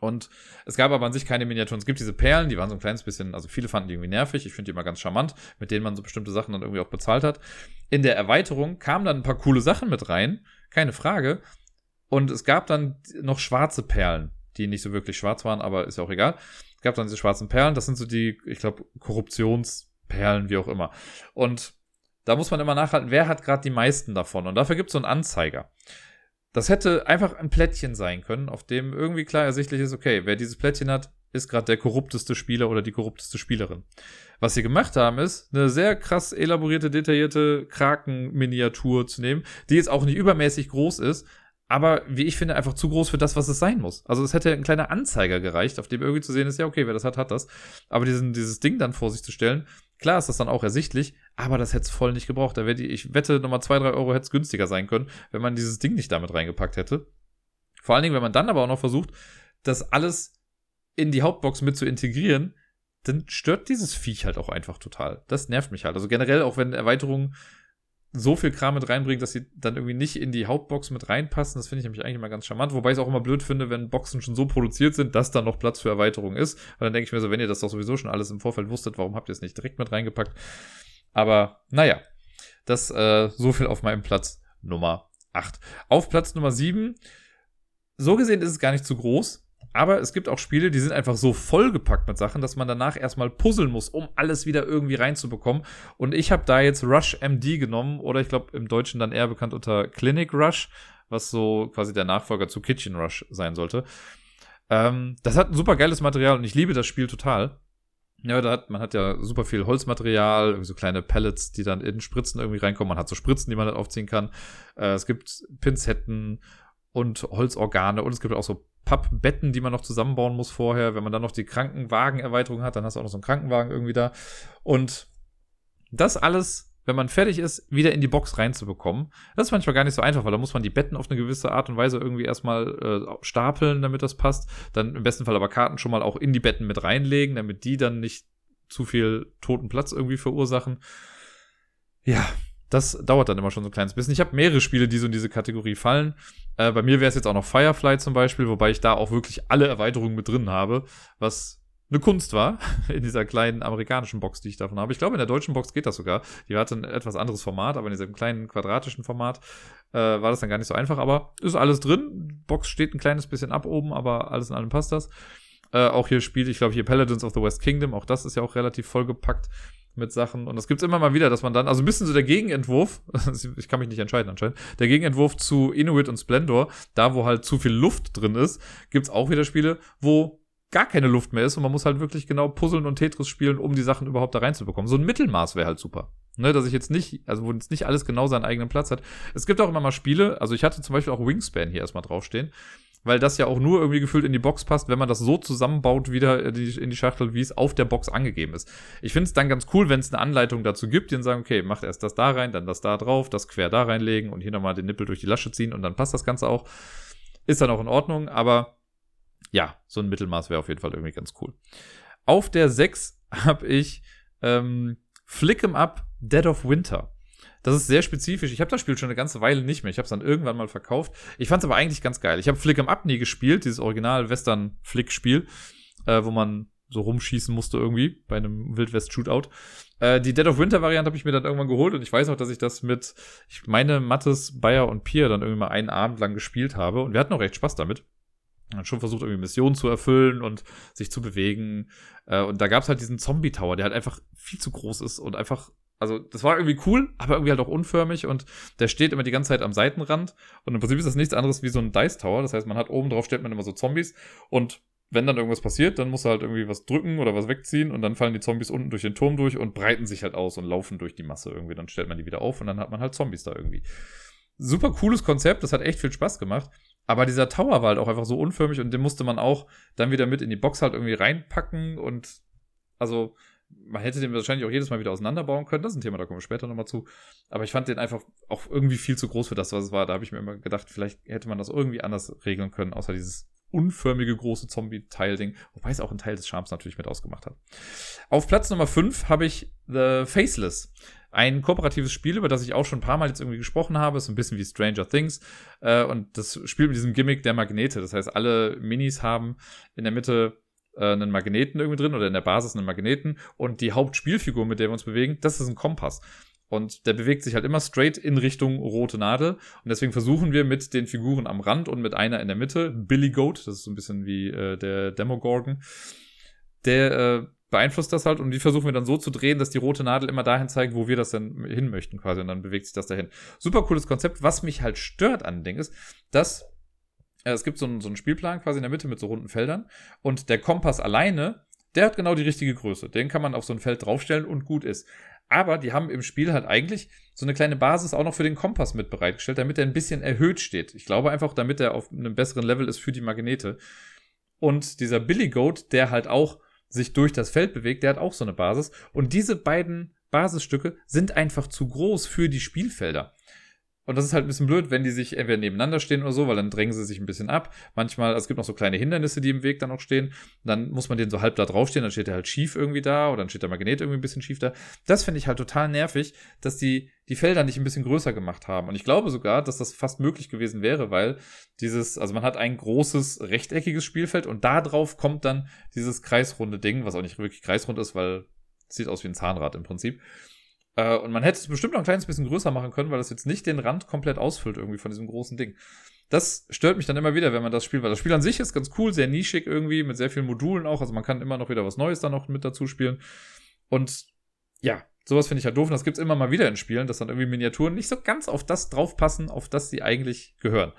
Und es gab aber an sich keine Miniaturen. Es gibt diese Perlen, die waren so ein kleines bisschen, also viele fanden die irgendwie nervig. Ich finde die immer ganz charmant, mit denen man so bestimmte Sachen dann irgendwie auch bezahlt hat. In der Erweiterung kamen dann ein paar coole Sachen mit rein, keine Frage. Und es gab dann noch schwarze Perlen, die nicht so wirklich schwarz waren, aber ist ja auch egal. Es gab dann diese schwarzen Perlen, das sind so die, ich glaube, Korruptionsperlen, wie auch immer. Und da muss man immer nachhalten, wer hat gerade die meisten davon. Und dafür gibt es so einen Anzeiger. Das hätte einfach ein Plättchen sein können, auf dem irgendwie klar ersichtlich ist, okay, wer dieses Plättchen hat, ist gerade der korrupteste Spieler oder die korrupteste Spielerin. Was sie gemacht haben, ist, eine sehr krass elaborierte, detaillierte Kraken-Miniatur zu nehmen, die jetzt auch nicht übermäßig groß ist, aber wie ich finde, einfach zu groß für das, was es sein muss. Also es hätte ein kleiner Anzeiger gereicht, auf dem irgendwie zu sehen ist, ja, okay, wer das hat, hat das. Aber diesen, dieses Ding dann vor sich zu stellen, klar ist das dann auch ersichtlich, aber das hätte es voll nicht gebraucht. Da wäre ich wette, nochmal zwei, drei Euro hätte es günstiger sein können, wenn man dieses Ding nicht damit reingepackt hätte. Vor allen Dingen, wenn man dann aber auch noch versucht, das alles in die Hauptbox mit zu integrieren, dann stört dieses Viech halt auch einfach total. Das nervt mich halt. Also generell, auch wenn Erweiterungen so viel Kram mit reinbringt, dass sie dann irgendwie nicht in die Hauptbox mit reinpassen. Das finde ich nämlich eigentlich immer ganz charmant. Wobei ich es auch immer blöd finde, wenn Boxen schon so produziert sind, dass da noch Platz für Erweiterung ist. Weil dann denke ich mir so, wenn ihr das doch sowieso schon alles im Vorfeld wusstet, warum habt ihr es nicht direkt mit reingepackt? Aber naja, das äh, so viel auf meinem Platz Nummer 8. Auf Platz Nummer 7, so gesehen ist es gar nicht zu groß. Aber es gibt auch Spiele, die sind einfach so vollgepackt mit Sachen, dass man danach erstmal puzzeln muss, um alles wieder irgendwie reinzubekommen. Und ich habe da jetzt Rush MD genommen, oder ich glaube im Deutschen dann eher bekannt unter Clinic Rush, was so quasi der Nachfolger zu Kitchen Rush sein sollte. Ähm, das hat ein super geiles Material und ich liebe das Spiel total. Ja, da hat, man hat ja super viel Holzmaterial, irgendwie so kleine Pellets, die dann in Spritzen irgendwie reinkommen. Man hat so Spritzen, die man dann aufziehen kann. Äh, es gibt Pinzetten und Holzorgane und es gibt auch so Pappbetten, die man noch zusammenbauen muss vorher. Wenn man dann noch die Krankenwagen-Erweiterung hat, dann hast du auch noch so einen Krankenwagen irgendwie da. Und das alles, wenn man fertig ist, wieder in die Box reinzubekommen, das ist manchmal gar nicht so einfach, weil da muss man die Betten auf eine gewisse Art und Weise irgendwie erstmal äh, stapeln, damit das passt. Dann im besten Fall aber Karten schon mal auch in die Betten mit reinlegen, damit die dann nicht zu viel toten Platz irgendwie verursachen. Ja, das dauert dann immer schon so ein kleines bisschen. Ich habe mehrere Spiele, die so in diese Kategorie fallen. Äh, bei mir wäre es jetzt auch noch Firefly zum Beispiel, wobei ich da auch wirklich alle Erweiterungen mit drin habe, was eine Kunst war *laughs* in dieser kleinen amerikanischen Box, die ich davon habe. Ich glaube, in der deutschen Box geht das sogar. Die hatte ein etwas anderes Format, aber in diesem kleinen quadratischen Format äh, war das dann gar nicht so einfach. Aber ist alles drin. Box steht ein kleines bisschen ab oben, aber alles in allem passt das. Äh, auch hier spielt, ich glaube, hier Paladins of the West Kingdom. Auch das ist ja auch relativ vollgepackt mit Sachen. Und das gibt's immer mal wieder, dass man dann, also ein bisschen so der Gegenentwurf, *laughs* ich kann mich nicht entscheiden anscheinend, der Gegenentwurf zu Inuit und Splendor, da wo halt zu viel Luft drin ist, gibt's auch wieder Spiele, wo gar keine Luft mehr ist und man muss halt wirklich genau puzzeln und Tetris spielen, um die Sachen überhaupt da reinzubekommen. So ein Mittelmaß wäre halt super. Ne, dass ich jetzt nicht, also wo jetzt nicht alles genau seinen eigenen Platz hat. Es gibt auch immer mal Spiele, also ich hatte zum Beispiel auch Wingspan hier erstmal draufstehen weil das ja auch nur irgendwie gefühlt in die Box passt, wenn man das so zusammenbaut wieder in die, in die Schachtel, wie es auf der Box angegeben ist. Ich finde es dann ganz cool, wenn es eine Anleitung dazu gibt, die dann sagen, okay, macht erst das da rein, dann das da drauf, das quer da reinlegen und hier nochmal den Nippel durch die Lasche ziehen und dann passt das Ganze auch. Ist dann auch in Ordnung, aber ja, so ein Mittelmaß wäre auf jeden Fall irgendwie ganz cool. Auf der 6 *laughs* habe ich ähm, Flick 'em Up Dead of Winter. Das ist sehr spezifisch. Ich habe das Spiel schon eine ganze Weile nicht mehr. Ich habe es dann irgendwann mal verkauft. Ich fand es aber eigentlich ganz geil. Ich habe Flick 'em Up nie gespielt, dieses Original Western-Flick-Spiel, äh, wo man so rumschießen musste irgendwie bei einem Wildwest-Shootout. Äh, die Dead of Winter-Variante habe ich mir dann irgendwann geholt und ich weiß auch, dass ich das mit, ich meine, Mattes, Bayer und Pier dann irgendwie mal einen Abend lang gespielt habe und wir hatten auch recht Spaß damit. Hat schon versucht, irgendwie Missionen zu erfüllen und sich zu bewegen. Äh, und da gab es halt diesen Zombie-Tower, der halt einfach viel zu groß ist und einfach also das war irgendwie cool, aber irgendwie halt auch unförmig und der steht immer die ganze Zeit am Seitenrand und im Prinzip ist das nichts anderes wie so ein Dice Tower. Das heißt, man hat oben drauf stellt man immer so Zombies und wenn dann irgendwas passiert, dann muss er halt irgendwie was drücken oder was wegziehen und dann fallen die Zombies unten durch den Turm durch und breiten sich halt aus und laufen durch die Masse irgendwie. Dann stellt man die wieder auf und dann hat man halt Zombies da irgendwie. Super cooles Konzept, das hat echt viel Spaß gemacht. Aber dieser Tower war halt auch einfach so unförmig und den musste man auch dann wieder mit in die Box halt irgendwie reinpacken und also man hätte den wahrscheinlich auch jedes Mal wieder auseinanderbauen können. Das ist ein Thema, da kommen wir später nochmal zu. Aber ich fand den einfach auch irgendwie viel zu groß für das, was es war. Da habe ich mir immer gedacht, vielleicht hätte man das irgendwie anders regeln können, außer dieses unförmige große Zombie-Teil-Ding, wobei es auch einen Teil des Charmes natürlich mit ausgemacht hat. Auf Platz Nummer 5 habe ich The Faceless. Ein kooperatives Spiel, über das ich auch schon ein paar Mal jetzt irgendwie gesprochen habe, ist ein bisschen wie Stranger Things. Äh, und das spielt mit diesem Gimmick der Magnete. Das heißt, alle Minis haben in der Mitte äh, einen Magneten irgendwie drin oder in der Basis einen Magneten und die Hauptspielfigur, mit der wir uns bewegen, das ist ein Kompass. Und der bewegt sich halt immer straight in Richtung rote Nadel. Und deswegen versuchen wir mit den Figuren am Rand und mit einer in der Mitte, Billy Goat, das ist so ein bisschen wie äh, der Demogorgon, der äh, beeinflusst das halt und die versuchen wir dann so zu drehen, dass die rote Nadel immer dahin zeigt, wo wir das dann hin möchten quasi und dann bewegt sich das dahin. Super cooles Konzept. Was mich halt stört an dem Ding ist, dass es gibt so einen, so einen Spielplan quasi in der Mitte mit so runden Feldern und der Kompass alleine, der hat genau die richtige Größe. Den kann man auf so ein Feld draufstellen und gut ist. Aber die haben im Spiel halt eigentlich so eine kleine Basis auch noch für den Kompass mit bereitgestellt, damit er ein bisschen erhöht steht. Ich glaube einfach, damit er auf einem besseren Level ist für die Magnete. Und dieser Billy Goat, der halt auch sich durch das Feld bewegt, der hat auch so eine Basis. Und diese beiden Basisstücke sind einfach zu groß für die Spielfelder. Und das ist halt ein bisschen blöd, wenn die sich entweder nebeneinander stehen oder so, weil dann drängen sie sich ein bisschen ab. Manchmal, es gibt noch so kleine Hindernisse, die im Weg dann auch stehen. Dann muss man den so halb da draufstehen, dann steht der halt schief irgendwie da oder dann steht der Magnet irgendwie ein bisschen schief da. Das finde ich halt total nervig, dass die die Felder nicht ein bisschen größer gemacht haben. Und ich glaube sogar, dass das fast möglich gewesen wäre, weil dieses, also man hat ein großes rechteckiges Spielfeld und da drauf kommt dann dieses kreisrunde Ding, was auch nicht wirklich kreisrund ist, weil es sieht aus wie ein Zahnrad im Prinzip. Äh, und man hätte es bestimmt noch ein kleines bisschen größer machen können, weil das jetzt nicht den Rand komplett ausfüllt irgendwie von diesem großen Ding. Das stört mich dann immer wieder, wenn man das spielt, weil das Spiel an sich ist ganz cool, sehr nischig irgendwie, mit sehr vielen Modulen auch. Also man kann immer noch wieder was Neues dann noch mit dazu spielen. Und ja, sowas finde ich halt doof. Und das gibt es immer mal wieder in Spielen, dass dann irgendwie Miniaturen nicht so ganz auf das draufpassen, auf das sie eigentlich gehören.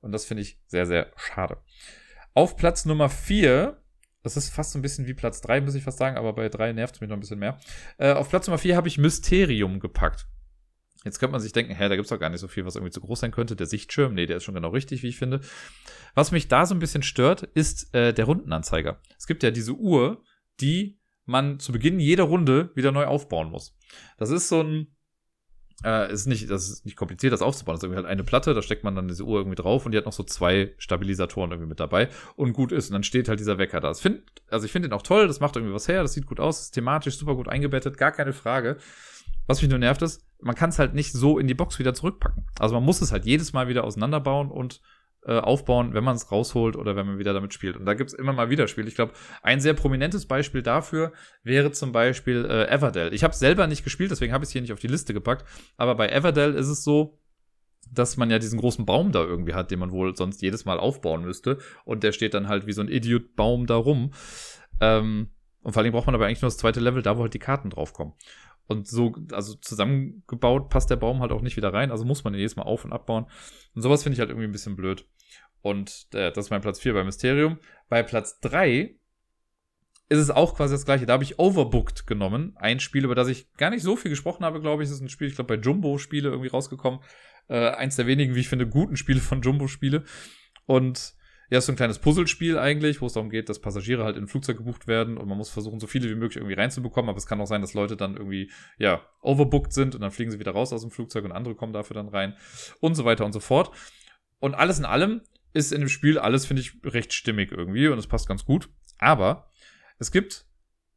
Und das finde ich sehr, sehr schade. Auf Platz Nummer 4 das ist fast so ein bisschen wie Platz 3, muss ich fast sagen, aber bei 3 nervt es mich noch ein bisschen mehr. Äh, auf Platz Nummer 4 habe ich Mysterium gepackt. Jetzt könnte man sich denken, hä, da gibt es doch gar nicht so viel, was irgendwie zu groß sein könnte. Der Sichtschirm, nee, der ist schon genau richtig, wie ich finde. Was mich da so ein bisschen stört, ist äh, der Rundenanzeiger. Es gibt ja diese Uhr, die man zu Beginn jeder Runde wieder neu aufbauen muss. Das ist so ein äh, ist nicht, das ist nicht kompliziert, das aufzubauen. Das ist irgendwie halt eine Platte, da steckt man dann diese Uhr irgendwie drauf und die hat noch so zwei Stabilisatoren irgendwie mit dabei und gut ist. Und dann steht halt dieser Wecker da. Das find, also ich finde den auch toll, das macht irgendwie was her, das sieht gut aus, ist thematisch super gut eingebettet, gar keine Frage. Was mich nur nervt ist, man kann es halt nicht so in die Box wieder zurückpacken. Also man muss es halt jedes Mal wieder auseinanderbauen und aufbauen, wenn man es rausholt oder wenn man wieder damit spielt. Und da gibt es immer mal wieder Spiele. Ich glaube, ein sehr prominentes Beispiel dafür wäre zum Beispiel äh, Everdell. Ich habe es selber nicht gespielt, deswegen habe ich es hier nicht auf die Liste gepackt. Aber bei Everdell ist es so, dass man ja diesen großen Baum da irgendwie hat, den man wohl sonst jedes Mal aufbauen müsste. Und der steht dann halt wie so ein Idiot-Baum da rum. Ähm, und vor allem braucht man aber eigentlich nur das zweite Level, da wo halt die Karten draufkommen. Und so, also zusammengebaut passt der Baum halt auch nicht wieder rein, also muss man ihn jedes Mal auf- und abbauen. Und sowas finde ich halt irgendwie ein bisschen blöd. Und äh, das ist mein Platz 4 bei Mysterium. Bei Platz 3 ist es auch quasi das gleiche. Da habe ich Overbooked genommen. Ein Spiel, über das ich gar nicht so viel gesprochen habe, glaube ich. Das ist ein Spiel, ich glaube, bei Jumbo-Spiele irgendwie rausgekommen. Äh, eins der wenigen, wie ich finde, guten Spiele von Jumbo-Spiele. Und ja, ist so ein kleines Puzzlespiel eigentlich, wo es darum geht, dass Passagiere halt in ein Flugzeug gebucht werden und man muss versuchen, so viele wie möglich irgendwie reinzubekommen, aber es kann auch sein, dass Leute dann irgendwie, ja, overbooked sind und dann fliegen sie wieder raus aus dem Flugzeug und andere kommen dafür dann rein und so weiter und so fort. Und alles in allem ist in dem Spiel alles, finde ich, recht stimmig irgendwie und es passt ganz gut. Aber es gibt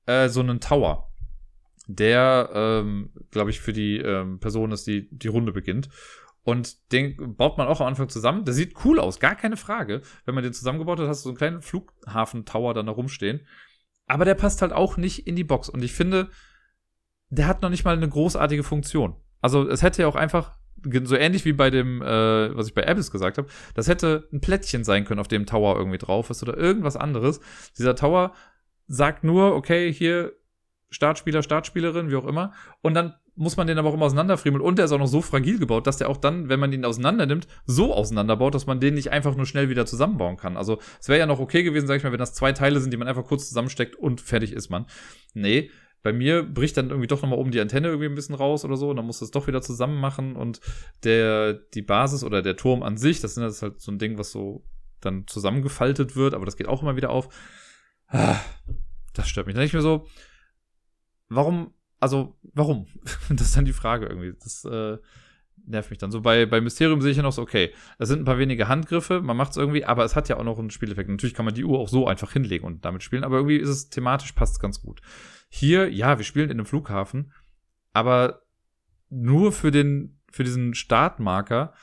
äh, so einen Tower, der, ähm, glaube ich, für die ähm, Person ist, die die Runde beginnt. Und den baut man auch am Anfang zusammen. Der sieht cool aus, gar keine Frage. Wenn man den zusammengebaut hat, hast du so einen kleinen Flughafen-Tower dann da rumstehen. aber der passt halt auch nicht in die Box. Und ich finde, der hat noch nicht mal eine großartige Funktion. Also es hätte ja auch einfach, so ähnlich wie bei dem, äh, was ich bei Abyss gesagt habe, das hätte ein Plättchen sein können, auf dem Tower irgendwie drauf ist oder irgendwas anderes. Dieser Tower sagt nur, okay, hier Startspieler, Startspielerin, wie auch immer. Und dann muss man den aber auch immer auseinanderfriemeln. Und der ist auch noch so fragil gebaut, dass der auch dann, wenn man ihn auseinander nimmt, so auseinanderbaut, dass man den nicht einfach nur schnell wieder zusammenbauen kann. Also es wäre ja noch okay gewesen, sag ich mal, wenn das zwei Teile sind, die man einfach kurz zusammensteckt und fertig ist man. Nee, bei mir bricht dann irgendwie doch nochmal oben die Antenne irgendwie ein bisschen raus oder so und dann muss das doch wieder zusammen machen und der, die Basis oder der Turm an sich, das ist halt so ein Ding, was so dann zusammengefaltet wird, aber das geht auch immer wieder auf. Ah, das stört mich. Dann ich mir so, warum also, warum? *laughs* das ist dann die Frage irgendwie. Das äh, nervt mich dann. So bei, bei Mysterium sehe ich ja noch so, okay, es sind ein paar wenige Handgriffe, man macht es irgendwie, aber es hat ja auch noch einen Spieleffekt. Natürlich kann man die Uhr auch so einfach hinlegen und damit spielen, aber irgendwie ist es thematisch passt ganz gut. Hier, ja, wir spielen in einem Flughafen, aber nur für den, für diesen Startmarker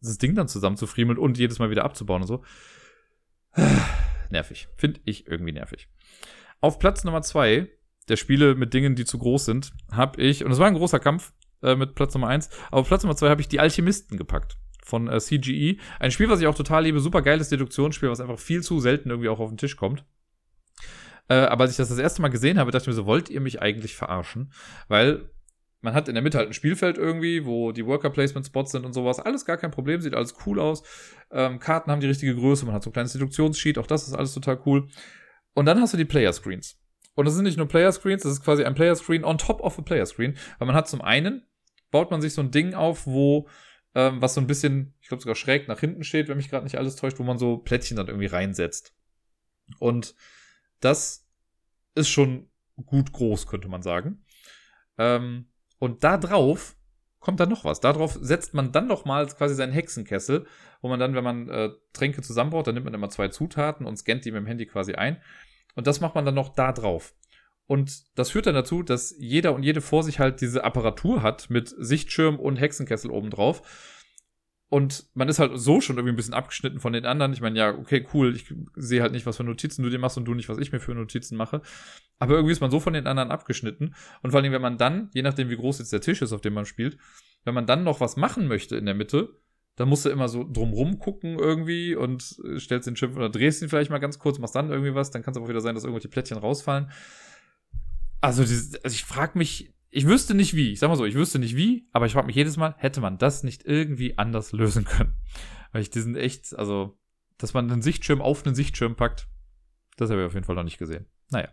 das Ding dann zusammenzufriemeln und jedes Mal wieder abzubauen und so. *sighs* nervig. Finde ich irgendwie nervig. Auf Platz Nummer zwei der Spiele mit Dingen, die zu groß sind, habe ich, und es war ein großer Kampf äh, mit Platz Nummer eins, aber Platz Nummer zwei habe ich die Alchemisten gepackt von äh, CGE. Ein Spiel, was ich auch total liebe, super geiles Deduktionsspiel, was einfach viel zu selten irgendwie auch auf den Tisch kommt. Äh, aber als ich das das erste Mal gesehen habe, dachte ich mir so, wollt ihr mich eigentlich verarschen? Weil man hat in der Mitte halt ein Spielfeld irgendwie, wo die Worker Placement Spots sind und sowas. Alles gar kein Problem, sieht alles cool aus. Ähm, Karten haben die richtige Größe, man hat so ein kleines Deduktionssheet, auch das ist alles total cool. Und dann hast du die Player Screens. Und das sind nicht nur Player Screens, das ist quasi ein Player Screen on top of a Player Screen. Weil man hat zum einen, baut man sich so ein Ding auf, wo, ähm, was so ein bisschen, ich glaube sogar schräg nach hinten steht, wenn mich gerade nicht alles täuscht, wo man so Plättchen dann irgendwie reinsetzt. Und das ist schon gut groß, könnte man sagen. Ähm, und da drauf kommt dann noch was. Darauf setzt man dann noch mal quasi seinen Hexenkessel, wo man dann, wenn man äh, Tränke zusammenbaut, dann nimmt man immer zwei Zutaten und scannt die mit dem Handy quasi ein. Und das macht man dann noch da drauf. Und das führt dann dazu, dass jeder und jede vor sich halt diese Apparatur hat mit Sichtschirm und Hexenkessel oben drauf. Und man ist halt so schon irgendwie ein bisschen abgeschnitten von den anderen. Ich meine, ja, okay, cool, ich sehe halt nicht, was für Notizen du dir machst und du nicht, was ich mir für Notizen mache. Aber irgendwie ist man so von den anderen abgeschnitten. Und vor allem, wenn man dann, je nachdem, wie groß jetzt der Tisch ist, auf dem man spielt, wenn man dann noch was machen möchte in der Mitte, dann musst du immer so drumrum gucken irgendwie und äh, stellst den Schimpf oder drehst ihn vielleicht mal ganz kurz, machst dann irgendwie was, dann kann es aber wieder sein, dass irgendwelche Plättchen rausfallen. Also, dieses, also ich frage mich, ich wüsste nicht wie, ich sag mal so, ich wüsste nicht wie, aber ich frage mich jedes Mal, hätte man das nicht irgendwie anders lösen können? Weil ich diesen echt, also, dass man einen Sichtschirm auf einen Sichtschirm packt, das habe ich auf jeden Fall noch nicht gesehen. Naja,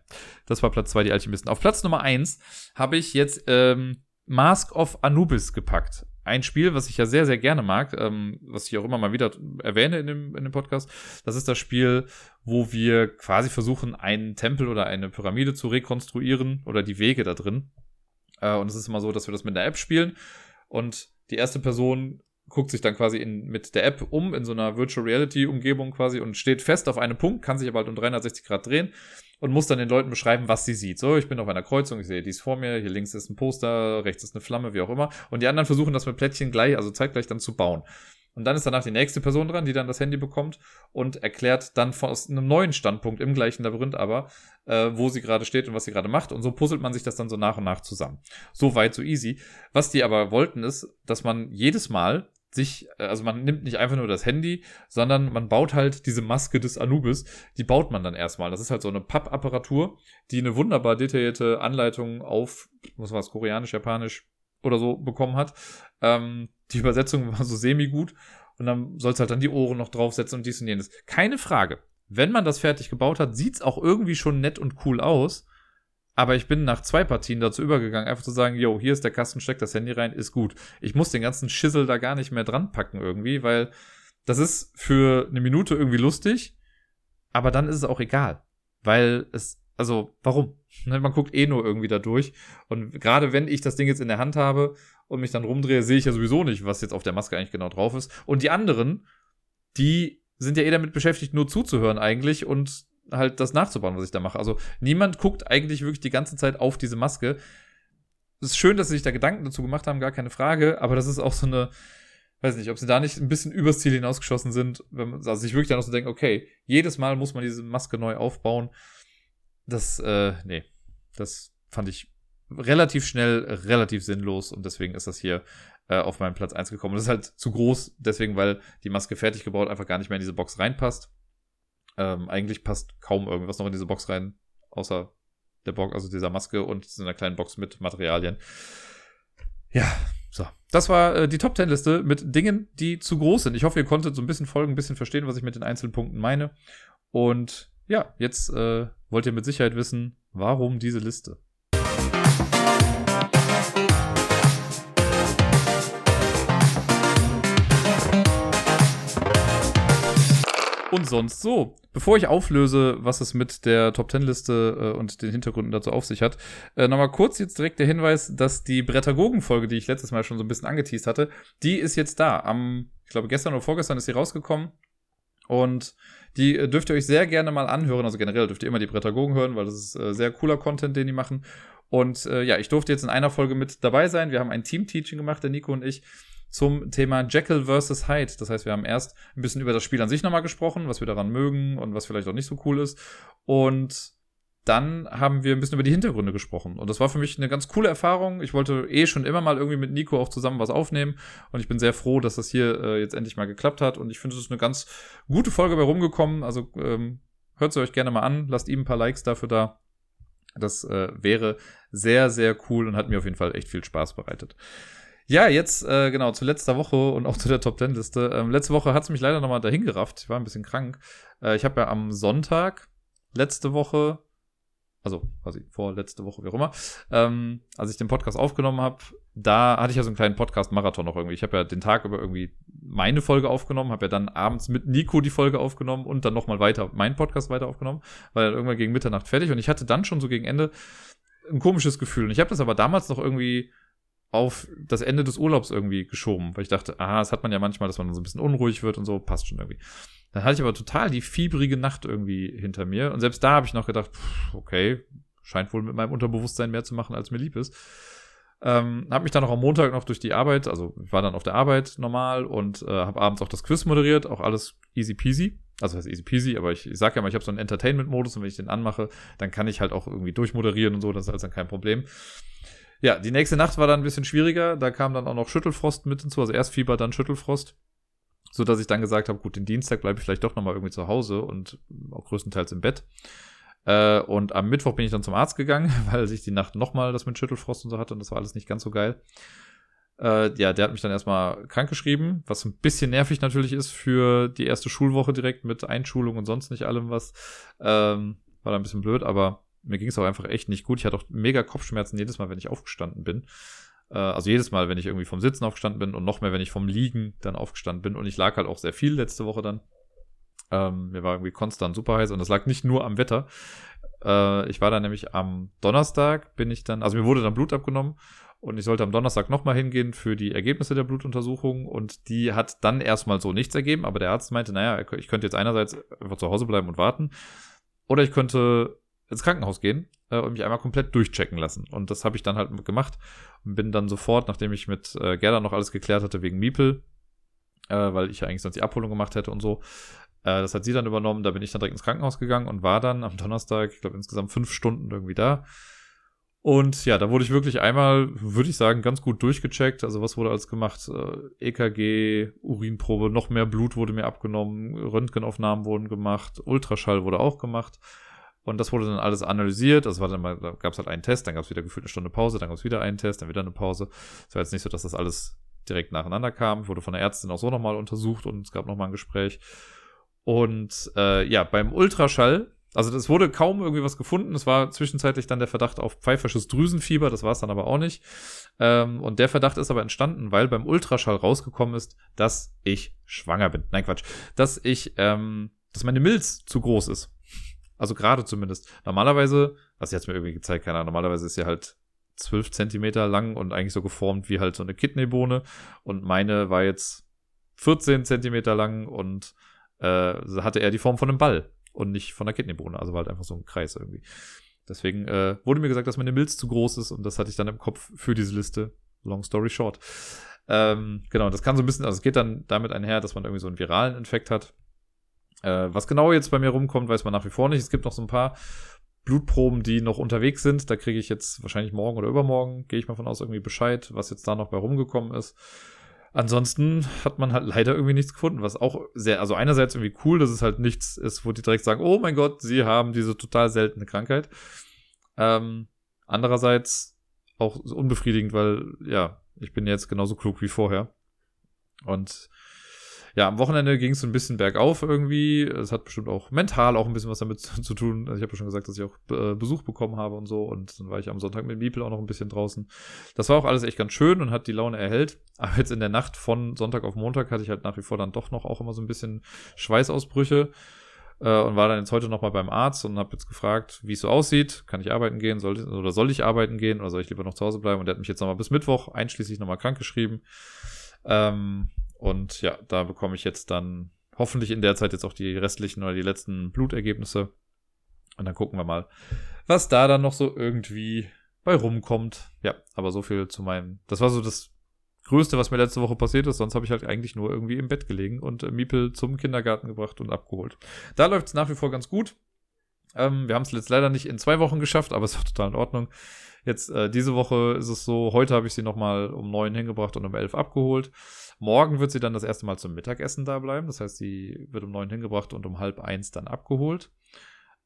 das war Platz zwei die Alchemisten. Auf Platz Nummer eins habe ich jetzt ähm, Mask of Anubis gepackt ein Spiel, was ich ja sehr, sehr gerne mag, ähm, was ich auch immer mal wieder erwähne in dem, in dem Podcast, das ist das Spiel, wo wir quasi versuchen, einen Tempel oder eine Pyramide zu rekonstruieren oder die Wege da drin. Äh, und es ist immer so, dass wir das mit einer App spielen. Und die erste Person guckt sich dann quasi in, mit der App um in so einer Virtual Reality Umgebung quasi und steht fest auf einem Punkt, kann sich aber halt um 360 Grad drehen und muss dann den Leuten beschreiben, was sie sieht. So, ich bin auf einer Kreuzung, ich sehe dies vor mir, hier links ist ein Poster, rechts ist eine Flamme, wie auch immer. Und die anderen versuchen das mit Plättchen gleich, also zeitgleich dann zu bauen. Und dann ist danach die nächste Person dran, die dann das Handy bekommt und erklärt dann aus einem neuen Standpunkt im gleichen Labyrinth aber, äh, wo sie gerade steht und was sie gerade macht. Und so puzzelt man sich das dann so nach und nach zusammen. So weit, so easy. Was die aber wollten ist, dass man jedes Mal sich, äh, also man nimmt nicht einfach nur das Handy, sondern man baut halt diese Maske des Anubis, die baut man dann erstmal. Das ist halt so eine Pappapparatur, die eine wunderbar detaillierte Anleitung auf, was war es, Koreanisch, Japanisch oder so bekommen hat. Ähm, die Übersetzung *laughs* war so semi gut und dann sollst halt dann die Ohren noch draufsetzen und dies und jenes. Keine Frage. Wenn man das fertig gebaut hat, sieht's auch irgendwie schon nett und cool aus. Aber ich bin nach zwei Partien dazu übergegangen, einfach zu sagen, yo, hier ist der Kasten, steck das Handy rein, ist gut. Ich muss den ganzen Schissel da gar nicht mehr dran packen irgendwie, weil das ist für eine Minute irgendwie lustig, aber dann ist es auch egal. Weil es, also, warum? *laughs* Ne, man guckt eh nur irgendwie da durch. Und gerade wenn ich das Ding jetzt in der Hand habe und mich dann rumdrehe, sehe ich ja sowieso nicht, was jetzt auf der Maske eigentlich genau drauf ist. Und die anderen, die sind ja eh damit beschäftigt, nur zuzuhören eigentlich und halt das nachzubauen, was ich da mache. Also niemand guckt eigentlich wirklich die ganze Zeit auf diese Maske. Es ist schön, dass sie sich da Gedanken dazu gemacht haben, gar keine Frage, aber das ist auch so eine, weiß nicht, ob sie da nicht ein bisschen übers Ziel hinausgeschossen sind, wenn man also sich wirklich dann auch so denkt, okay, jedes Mal muss man diese Maske neu aufbauen. das, äh, nee, das fand ich relativ schnell, relativ sinnlos und deswegen ist das hier äh, auf meinen Platz 1 gekommen. Das ist halt zu groß, deswegen, weil die Maske fertig gebaut einfach gar nicht mehr in diese Box reinpasst. Ähm, eigentlich passt kaum irgendwas noch in diese Box rein, außer der Box, also dieser Maske und so einer kleinen Box mit Materialien. Ja, so. Das war äh, die Top 10 Liste mit Dingen, die zu groß sind. Ich hoffe, ihr konntet so ein bisschen folgen, ein bisschen verstehen, was ich mit den einzelnen Punkten meine. Und ja, jetzt äh, wollt ihr mit Sicherheit wissen, warum diese Liste. Und sonst so. Bevor ich auflöse, was es mit der Top 10 Liste äh, und den Hintergründen dazu auf sich hat, äh, nochmal kurz jetzt direkt der Hinweis, dass die Brettagogen-Folge, die ich letztes Mal schon so ein bisschen angeteased hatte, die ist jetzt da. Am, ich glaube, gestern oder vorgestern ist sie rausgekommen. Und die äh, dürft ihr euch sehr gerne mal anhören. Also generell dürft ihr immer die Brettagogen hören, weil das ist äh, sehr cooler Content, den die machen. Und äh, ja, ich durfte jetzt in einer Folge mit dabei sein. Wir haben ein Team-Teaching gemacht, der Nico und ich zum Thema Jekyll vs. Hyde. Das heißt, wir haben erst ein bisschen über das Spiel an sich nochmal gesprochen, was wir daran mögen und was vielleicht auch nicht so cool ist. Und dann haben wir ein bisschen über die Hintergründe gesprochen. Und das war für mich eine ganz coole Erfahrung. Ich wollte eh schon immer mal irgendwie mit Nico auch zusammen was aufnehmen. Und ich bin sehr froh, dass das hier äh, jetzt endlich mal geklappt hat. Und ich finde, es ist eine ganz gute Folge bei rumgekommen. Also ähm, hört sie euch gerne mal an. Lasst ihm ein paar Likes dafür da. Das äh, wäre sehr, sehr cool und hat mir auf jeden Fall echt viel Spaß bereitet. Ja, jetzt äh, genau zu letzter Woche und auch zu der Top Ten Liste. Ähm, letzte Woche hat es mich leider nochmal dahin gerafft. Ich war ein bisschen krank. Äh, ich habe ja am Sonntag letzte Woche, also quasi vor letzte Woche, wie auch immer, ähm, als ich den Podcast aufgenommen habe, da hatte ich ja so einen kleinen Podcast-Marathon noch irgendwie. Ich habe ja den Tag über irgendwie meine Folge aufgenommen, habe ja dann abends mit Nico die Folge aufgenommen und dann nochmal weiter meinen Podcast weiter aufgenommen, weil dann irgendwann gegen Mitternacht fertig und ich hatte dann schon so gegen Ende ein komisches Gefühl. Und ich habe das aber damals noch irgendwie auf das Ende des Urlaubs irgendwie geschoben, weil ich dachte, ah, das hat man ja manchmal, dass man so ein bisschen unruhig wird und so, passt schon irgendwie. Dann hatte ich aber total die fiebrige Nacht irgendwie hinter mir und selbst da habe ich noch gedacht, pff, okay, scheint wohl mit meinem Unterbewusstsein mehr zu machen, als mir lieb ist. Ähm, habe mich dann auch am Montag noch durch die Arbeit, also war dann auf der Arbeit normal und äh, habe abends auch das Quiz moderiert, auch alles easy peasy. Also heißt easy peasy, aber ich, ich sag ja mal, ich habe so einen Entertainment-Modus und wenn ich den anmache, dann kann ich halt auch irgendwie durchmoderieren und so, das ist also dann kein Problem. Ja, die nächste Nacht war dann ein bisschen schwieriger. Da kam dann auch noch Schüttelfrost mit hinzu. Also erst Fieber, dann Schüttelfrost. So dass ich dann gesagt habe, gut, den Dienstag bleibe ich vielleicht doch nochmal irgendwie zu Hause und auch größtenteils im Bett. Äh, und am Mittwoch bin ich dann zum Arzt gegangen, *laughs* weil sich die Nacht nochmal das mit Schüttelfrost und so hatte und das war alles nicht ganz so geil. Äh, ja, der hat mich dann erstmal krank geschrieben, was ein bisschen nervig natürlich ist für die erste Schulwoche direkt mit Einschulung und sonst nicht allem was. Ähm, war da ein bisschen blöd, aber mir ging es auch einfach echt nicht gut. Ich hatte auch mega Kopfschmerzen jedes Mal, wenn ich aufgestanden bin. Äh, also jedes Mal, wenn ich irgendwie vom Sitzen aufgestanden bin und noch mehr, wenn ich vom Liegen dann aufgestanden bin. Und ich lag halt auch sehr viel letzte Woche dann. Ähm, mir war irgendwie konstant super heiß und das lag nicht nur am Wetter. Äh, ich war dann nämlich am Donnerstag, bin ich dann, also mir wurde dann Blut abgenommen und ich sollte am Donnerstag nochmal hingehen für die Ergebnisse der Blutuntersuchung und die hat dann erstmal so nichts ergeben, aber der Arzt meinte, naja, ich könnte jetzt einerseits einfach zu Hause bleiben und warten oder ich könnte ins Krankenhaus gehen äh, und mich einmal komplett durchchecken lassen. Und das habe ich dann halt gemacht und bin dann sofort, nachdem ich mit äh, Gerda noch alles geklärt hatte wegen Miepel, äh, weil ich ja eigentlich sonst die Abholung gemacht hätte und so. Äh, das hat sie dann übernommen. Da bin ich dann direkt ins Krankenhaus gegangen und war dann am Donnerstag, ich glaube, insgesamt fünf Stunden irgendwie da. Und ja, da wurde ich wirklich einmal, würde ich sagen, ganz gut durchgecheckt. Also was wurde alles gemacht? Äh, EKG, Urinprobe, noch mehr Blut wurde mir abgenommen, Röntgenaufnahmen wurden gemacht, Ultraschall wurde auch gemacht. Und das wurde dann alles analysiert. Also war dann mal, da gab es halt einen Test, dann gab es wieder gefühlt eine Stunde Pause, dann gab es wieder einen Test, dann wieder eine Pause. Es war jetzt nicht so, dass das alles direkt nacheinander kam. Wurde von der Ärztin auch so nochmal untersucht und es gab nochmal ein Gespräch. Und äh, ja, beim Ultraschall, also es wurde kaum irgendwie was gefunden. Es war zwischenzeitlich dann der Verdacht auf pfeifersches Drüsenfieber, das war es dann aber auch nicht. Ähm, und der Verdacht ist aber entstanden, weil beim Ultraschall rausgekommen ist, dass ich schwanger bin. Nein, Quatsch. Dass ich, ähm, dass meine Milz zu groß ist. Also gerade zumindest. Normalerweise, sie hat mir irgendwie gezeigt, keine Ahnung, normalerweise ist sie halt 12 Zentimeter lang und eigentlich so geformt wie halt so eine Kidneybohne. Und meine war jetzt 14 Zentimeter lang und äh, hatte eher die Form von einem Ball und nicht von einer Kidneybohne. Also war halt einfach so ein Kreis irgendwie. Deswegen äh, wurde mir gesagt, dass meine Milz zu groß ist und das hatte ich dann im Kopf für diese Liste. Long story short. Ähm, genau, das kann so ein bisschen, also es geht dann damit einher, dass man irgendwie so einen viralen Infekt hat. Äh, was genau jetzt bei mir rumkommt, weiß man nach wie vor nicht. Es gibt noch so ein paar Blutproben, die noch unterwegs sind. Da kriege ich jetzt wahrscheinlich morgen oder übermorgen, gehe ich mal von aus, irgendwie Bescheid, was jetzt da noch bei rumgekommen ist. Ansonsten hat man halt leider irgendwie nichts gefunden, was auch sehr, also einerseits irgendwie cool, dass es halt nichts ist, wo die direkt sagen, oh mein Gott, sie haben diese total seltene Krankheit. Ähm, andererseits auch unbefriedigend, weil, ja, ich bin jetzt genauso klug wie vorher. Und ja, am Wochenende ging es so ein bisschen bergauf irgendwie. Es hat bestimmt auch mental auch ein bisschen was damit zu, tun. Also ich habe schon gesagt, dass ich auch äh, Besuch bekommen habe und so. Und dann war ich am Sonntag mit Miepel auch noch ein bisschen draußen. Das war auch alles echt ganz schön und hat die Laune erhellt. Aber jetzt in der Nacht von Sonntag auf Montag hatte ich halt nach wie vor dann doch noch auch immer so ein bisschen Schweißausbrüche. Äh, und war dann jetzt heute nochmal beim Arzt und habe jetzt gefragt, wie es so aussieht. Kann ich arbeiten gehen? Soll, oder soll ich arbeiten gehen? Oder soll ich lieber noch zu Hause bleiben? Und der hat mich jetzt nochmal bis Mittwoch einschließlich nochmal krank geschrieben. Ähm, und ja, da bekomme ich jetzt dann hoffentlich in der Zeit jetzt auch die restlichen oder die letzten Blutergebnisse. Und dann gucken wir mal, was da dann noch so irgendwie bei rumkommt. Ja, aber so viel zu meinem. Das war so das Größte, was mir letzte Woche passiert ist. Sonst habe ich halt eigentlich nur irgendwie im Bett gelegen und äh, Miepel zum Kindergarten gebracht und abgeholt. Da läuft es nach wie vor ganz gut. Ähm, wir haben es jetzt leider nicht in zwei Wochen geschafft, aber es war total in Ordnung. Jetzt äh, diese Woche ist es so, heute habe ich sie nochmal um neun hingebracht und um elf abgeholt. Morgen wird sie dann das erste Mal zum Mittagessen da bleiben. Das heißt, sie wird um neun hingebracht und um halb eins dann abgeholt.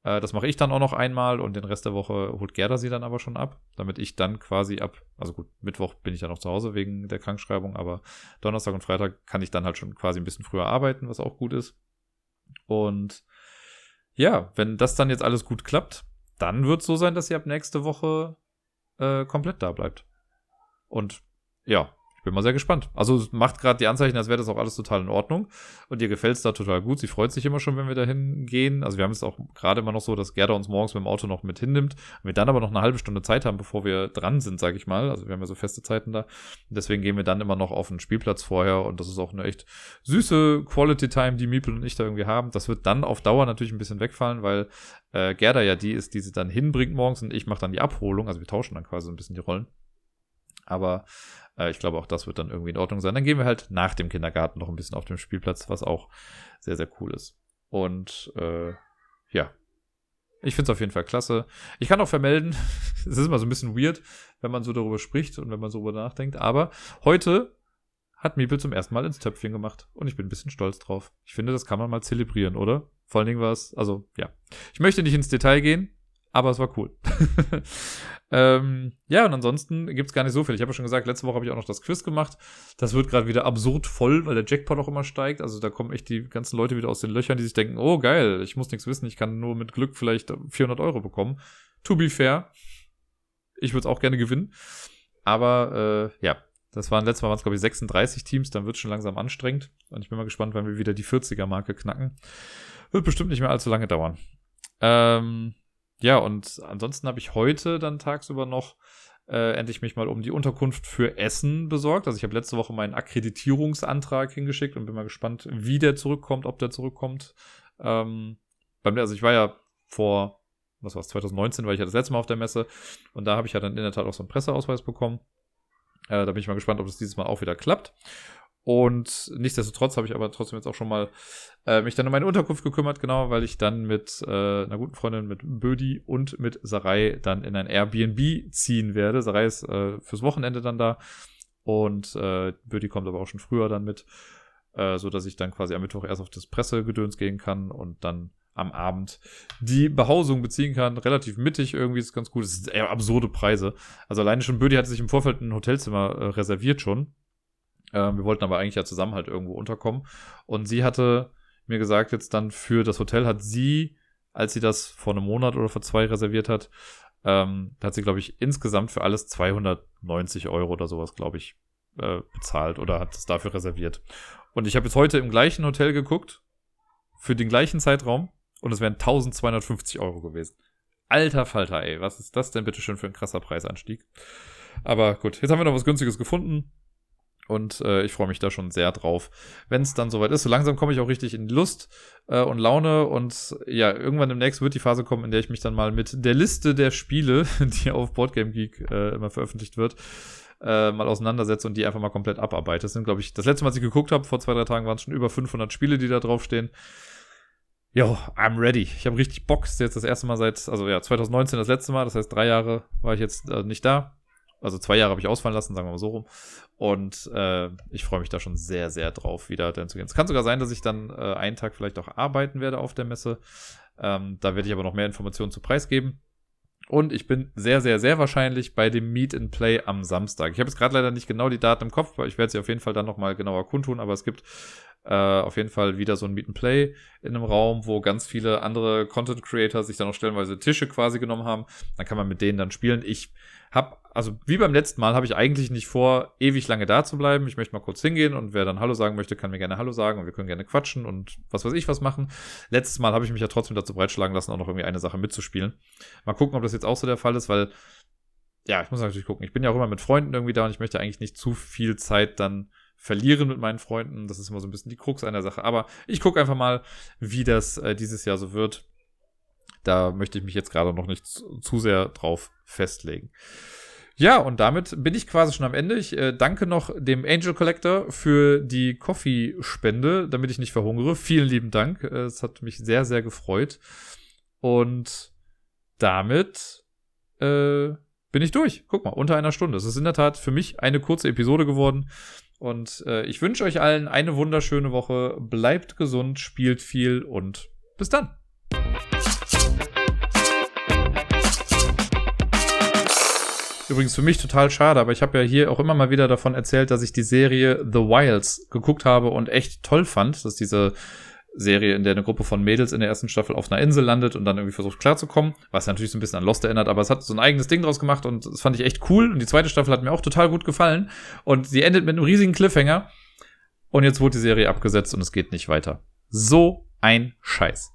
Äh, das mache ich dann auch noch einmal und den Rest der Woche holt Gerda sie dann aber schon ab, damit ich dann quasi ab, also gut, Mittwoch bin ich ja noch zu Hause wegen der Krankschreibung, aber Donnerstag und Freitag kann ich dann halt schon quasi ein bisschen früher arbeiten, was auch gut ist. Und ja, wenn das dann jetzt alles gut klappt, dann wird es so sein, dass sie ab nächste Woche äh, komplett da bleibt. Und ja, bin mal sehr gespannt. Also macht gerade die Anzeichen, als wäre das auch alles total in Ordnung. Und ihr gefällt es da total gut. Sie freut sich immer schon, wenn wir dahin gehen. Also wir haben es auch gerade immer noch so, dass Gerda uns morgens mit dem Auto noch mit hinnimmt. Und wir dann aber noch eine halbe Stunde Zeit haben, bevor wir dran sind, sage ich mal. Also wir haben ja so feste Zeiten da. Und deswegen gehen wir dann immer noch auf den Spielplatz vorher. Und das ist auch eine echt süße Quality Time, die Miepel und ich da irgendwie haben. Das wird dann auf Dauer natürlich ein bisschen wegfallen, weil äh, Gerda ja die ist, die sie dann hinbringt morgens und ich mache dann die Abholung. Also wir tauschen dann quasi so ein bisschen die Rollen. Aber äh, ich glaube, auch das wird dann irgendwie in Ordnung sein. Dann gehen wir halt nach dem Kindergarten noch ein bisschen auf dem Spielplatz, was auch sehr, sehr cool ist. Und äh, ja, ich finde es auf jeden Fall klasse. Ich kann auch vermelden, *laughs* es ist immer so ein bisschen weird, wenn man so darüber spricht und wenn man so darüber nachdenkt. Aber heute hat Miepel zum ersten Mal ins Töpfchen gemacht und ich bin ein bisschen stolz drauf. Ich finde, das kann man mal zelebrieren, oder? Vor allen Dingen war es, also ja. Ich möchte nicht ins Detail gehen, aber es war cool. *laughs* ähm, ja, und ansonsten gibt es gar nicht so viel. Ich habe ja schon gesagt, letzte Woche habe ich auch noch das Quiz gemacht. Das wird gerade wieder absurd voll, weil der Jackpot auch immer steigt. Also da kommen echt die ganzen Leute wieder aus den Löchern, die sich denken, oh geil, ich muss nichts wissen, ich kann nur mit Glück vielleicht 400 Euro bekommen. To be fair, ich würde es auch gerne gewinnen. Aber äh, ja, das waren letztes Mal waren es, glaube ich, 36 Teams, dann wird es schon langsam anstrengend. Und ich bin mal gespannt, wann wir wieder die 40er-Marke knacken. Wird bestimmt nicht mehr allzu lange dauern. Ähm, ja, und ansonsten habe ich heute dann tagsüber noch äh, endlich mich mal um die Unterkunft für Essen besorgt. Also ich habe letzte Woche meinen Akkreditierungsantrag hingeschickt und bin mal gespannt, wie der zurückkommt, ob der zurückkommt. Ähm, beim, also ich war ja vor, was war es, 2019 war ich ja das letzte Mal auf der Messe und da habe ich ja dann in der Tat auch so einen Presseausweis bekommen. Äh, da bin ich mal gespannt, ob es dieses Mal auch wieder klappt. Und nichtsdestotrotz habe ich aber trotzdem jetzt auch schon mal äh, mich dann um meine Unterkunft gekümmert, genau, weil ich dann mit äh, einer guten Freundin, mit Bödi und mit Sarai dann in ein Airbnb ziehen werde. Sarai ist äh, fürs Wochenende dann da und äh, Bödi kommt aber auch schon früher dann mit, äh, so dass ich dann quasi am Mittwoch erst auf das Pressegedöns gehen kann und dann am Abend die Behausung beziehen kann. Relativ mittig irgendwie, ist ganz gut. Es sind eher absurde Preise. Also alleine schon Bödi hatte sich im Vorfeld ein Hotelzimmer äh, reserviert schon ähm, wir wollten aber eigentlich ja zusammen halt irgendwo unterkommen. Und sie hatte mir gesagt, jetzt dann für das Hotel hat sie, als sie das vor einem Monat oder vor zwei reserviert hat, ähm, hat sie, glaube ich, insgesamt für alles 290 Euro oder sowas, glaube ich, äh, bezahlt oder hat es dafür reserviert. Und ich habe jetzt heute im gleichen Hotel geguckt, für den gleichen Zeitraum, und es wären 1250 Euro gewesen. Alter Falter, ey, was ist das denn bitte schön für ein krasser Preisanstieg? Aber gut, jetzt haben wir noch was Günstiges gefunden. Und äh, ich freue mich da schon sehr drauf, wenn es dann soweit ist. So langsam komme ich auch richtig in Lust äh, und Laune. Und ja, irgendwann demnächst wird die Phase kommen, in der ich mich dann mal mit der Liste der Spiele, *laughs* die auf Boardgame Geek äh, immer veröffentlicht wird, äh, mal auseinandersetze und die einfach mal komplett abarbeite. Das sind, glaube ich, das letzte Mal, als ich geguckt habe, vor zwei, drei Tagen waren es schon über 500 Spiele, die da draufstehen. Jo, I'm ready. Ich habe richtig Bock. Das ist jetzt das erste Mal seit, also ja, 2019 das letzte Mal. Das heißt, drei Jahre war ich jetzt äh, nicht da. Also zwei Jahre habe ich ausfallen lassen, sagen wir mal so rum. Und äh, ich freue mich da schon sehr, sehr drauf, wieder dahin zu gehen. Es kann sogar sein, dass ich dann äh, einen Tag vielleicht auch arbeiten werde auf der Messe. Ähm, da werde ich aber noch mehr Informationen zu preisgeben. Und ich bin sehr, sehr, sehr wahrscheinlich bei dem Meet and Play am Samstag. Ich habe jetzt gerade leider nicht genau die Daten im Kopf, weil ich werde sie auf jeden Fall dann nochmal genauer kundtun, aber es gibt äh, auf jeden Fall wieder so ein Meet and Play in einem Raum, wo ganz viele andere Content Creator sich dann auch stellenweise Tische quasi genommen haben. Dann kann man mit denen dann spielen. Ich habe, also wie beim letzten Mal, habe ich eigentlich nicht vor, ewig lange da zu bleiben. Ich möchte mal kurz hingehen und wer dann Hallo sagen möchte, kann mir gerne Hallo sagen und wir können gerne quatschen und was weiß ich was machen. Letztes Mal habe ich mich ja trotzdem dazu breitschlagen lassen, auch noch irgendwie eine Sache mitzuspielen. Mal gucken, ob das jetzt auch so der Fall ist, weil, ja, ich muss natürlich gucken. Ich bin ja auch immer mit Freunden irgendwie da und ich möchte eigentlich nicht zu viel Zeit dann verlieren mit meinen Freunden. Das ist immer so ein bisschen die Krux einer Sache. Aber ich gucke einfach mal, wie das äh, dieses Jahr so wird. Da möchte ich mich jetzt gerade noch nicht zu, sehr drauf festlegen. Ja, und damit bin ich quasi schon am Ende. Ich äh, danke noch dem Angel Collector für die Coffee-Spende, damit ich nicht verhungere. Vielen lieben Dank. Äh, es hat mich sehr, sehr gefreut. Und damit äh, bin ich durch. Guck mal, unter einer Stunde. Es ist in der Tat für mich eine kurze Episode geworden. Und äh, ich wünsche euch allen eine wunderschöne Woche. Bleibt gesund, spielt viel und bis dann. Übrigens für mich total schade, aber ich habe ja hier auch immer mal wieder davon erzählt, dass ich die Serie The Wilds geguckt habe und echt toll fand. Das ist diese Serie, in der eine Gruppe von Mädels in der ersten Staffel auf einer Insel landet und dann irgendwie versucht klarzukommen, was natürlich so ein bisschen an Lost erinnert, aber es hat so ein eigenes Ding draus gemacht und das fand ich echt cool und die zweite Staffel hat mir auch total gut gefallen und sie endet mit einem riesigen Cliffhanger und jetzt wurde die Serie abgesetzt und es geht nicht weiter. So ein Scheiß.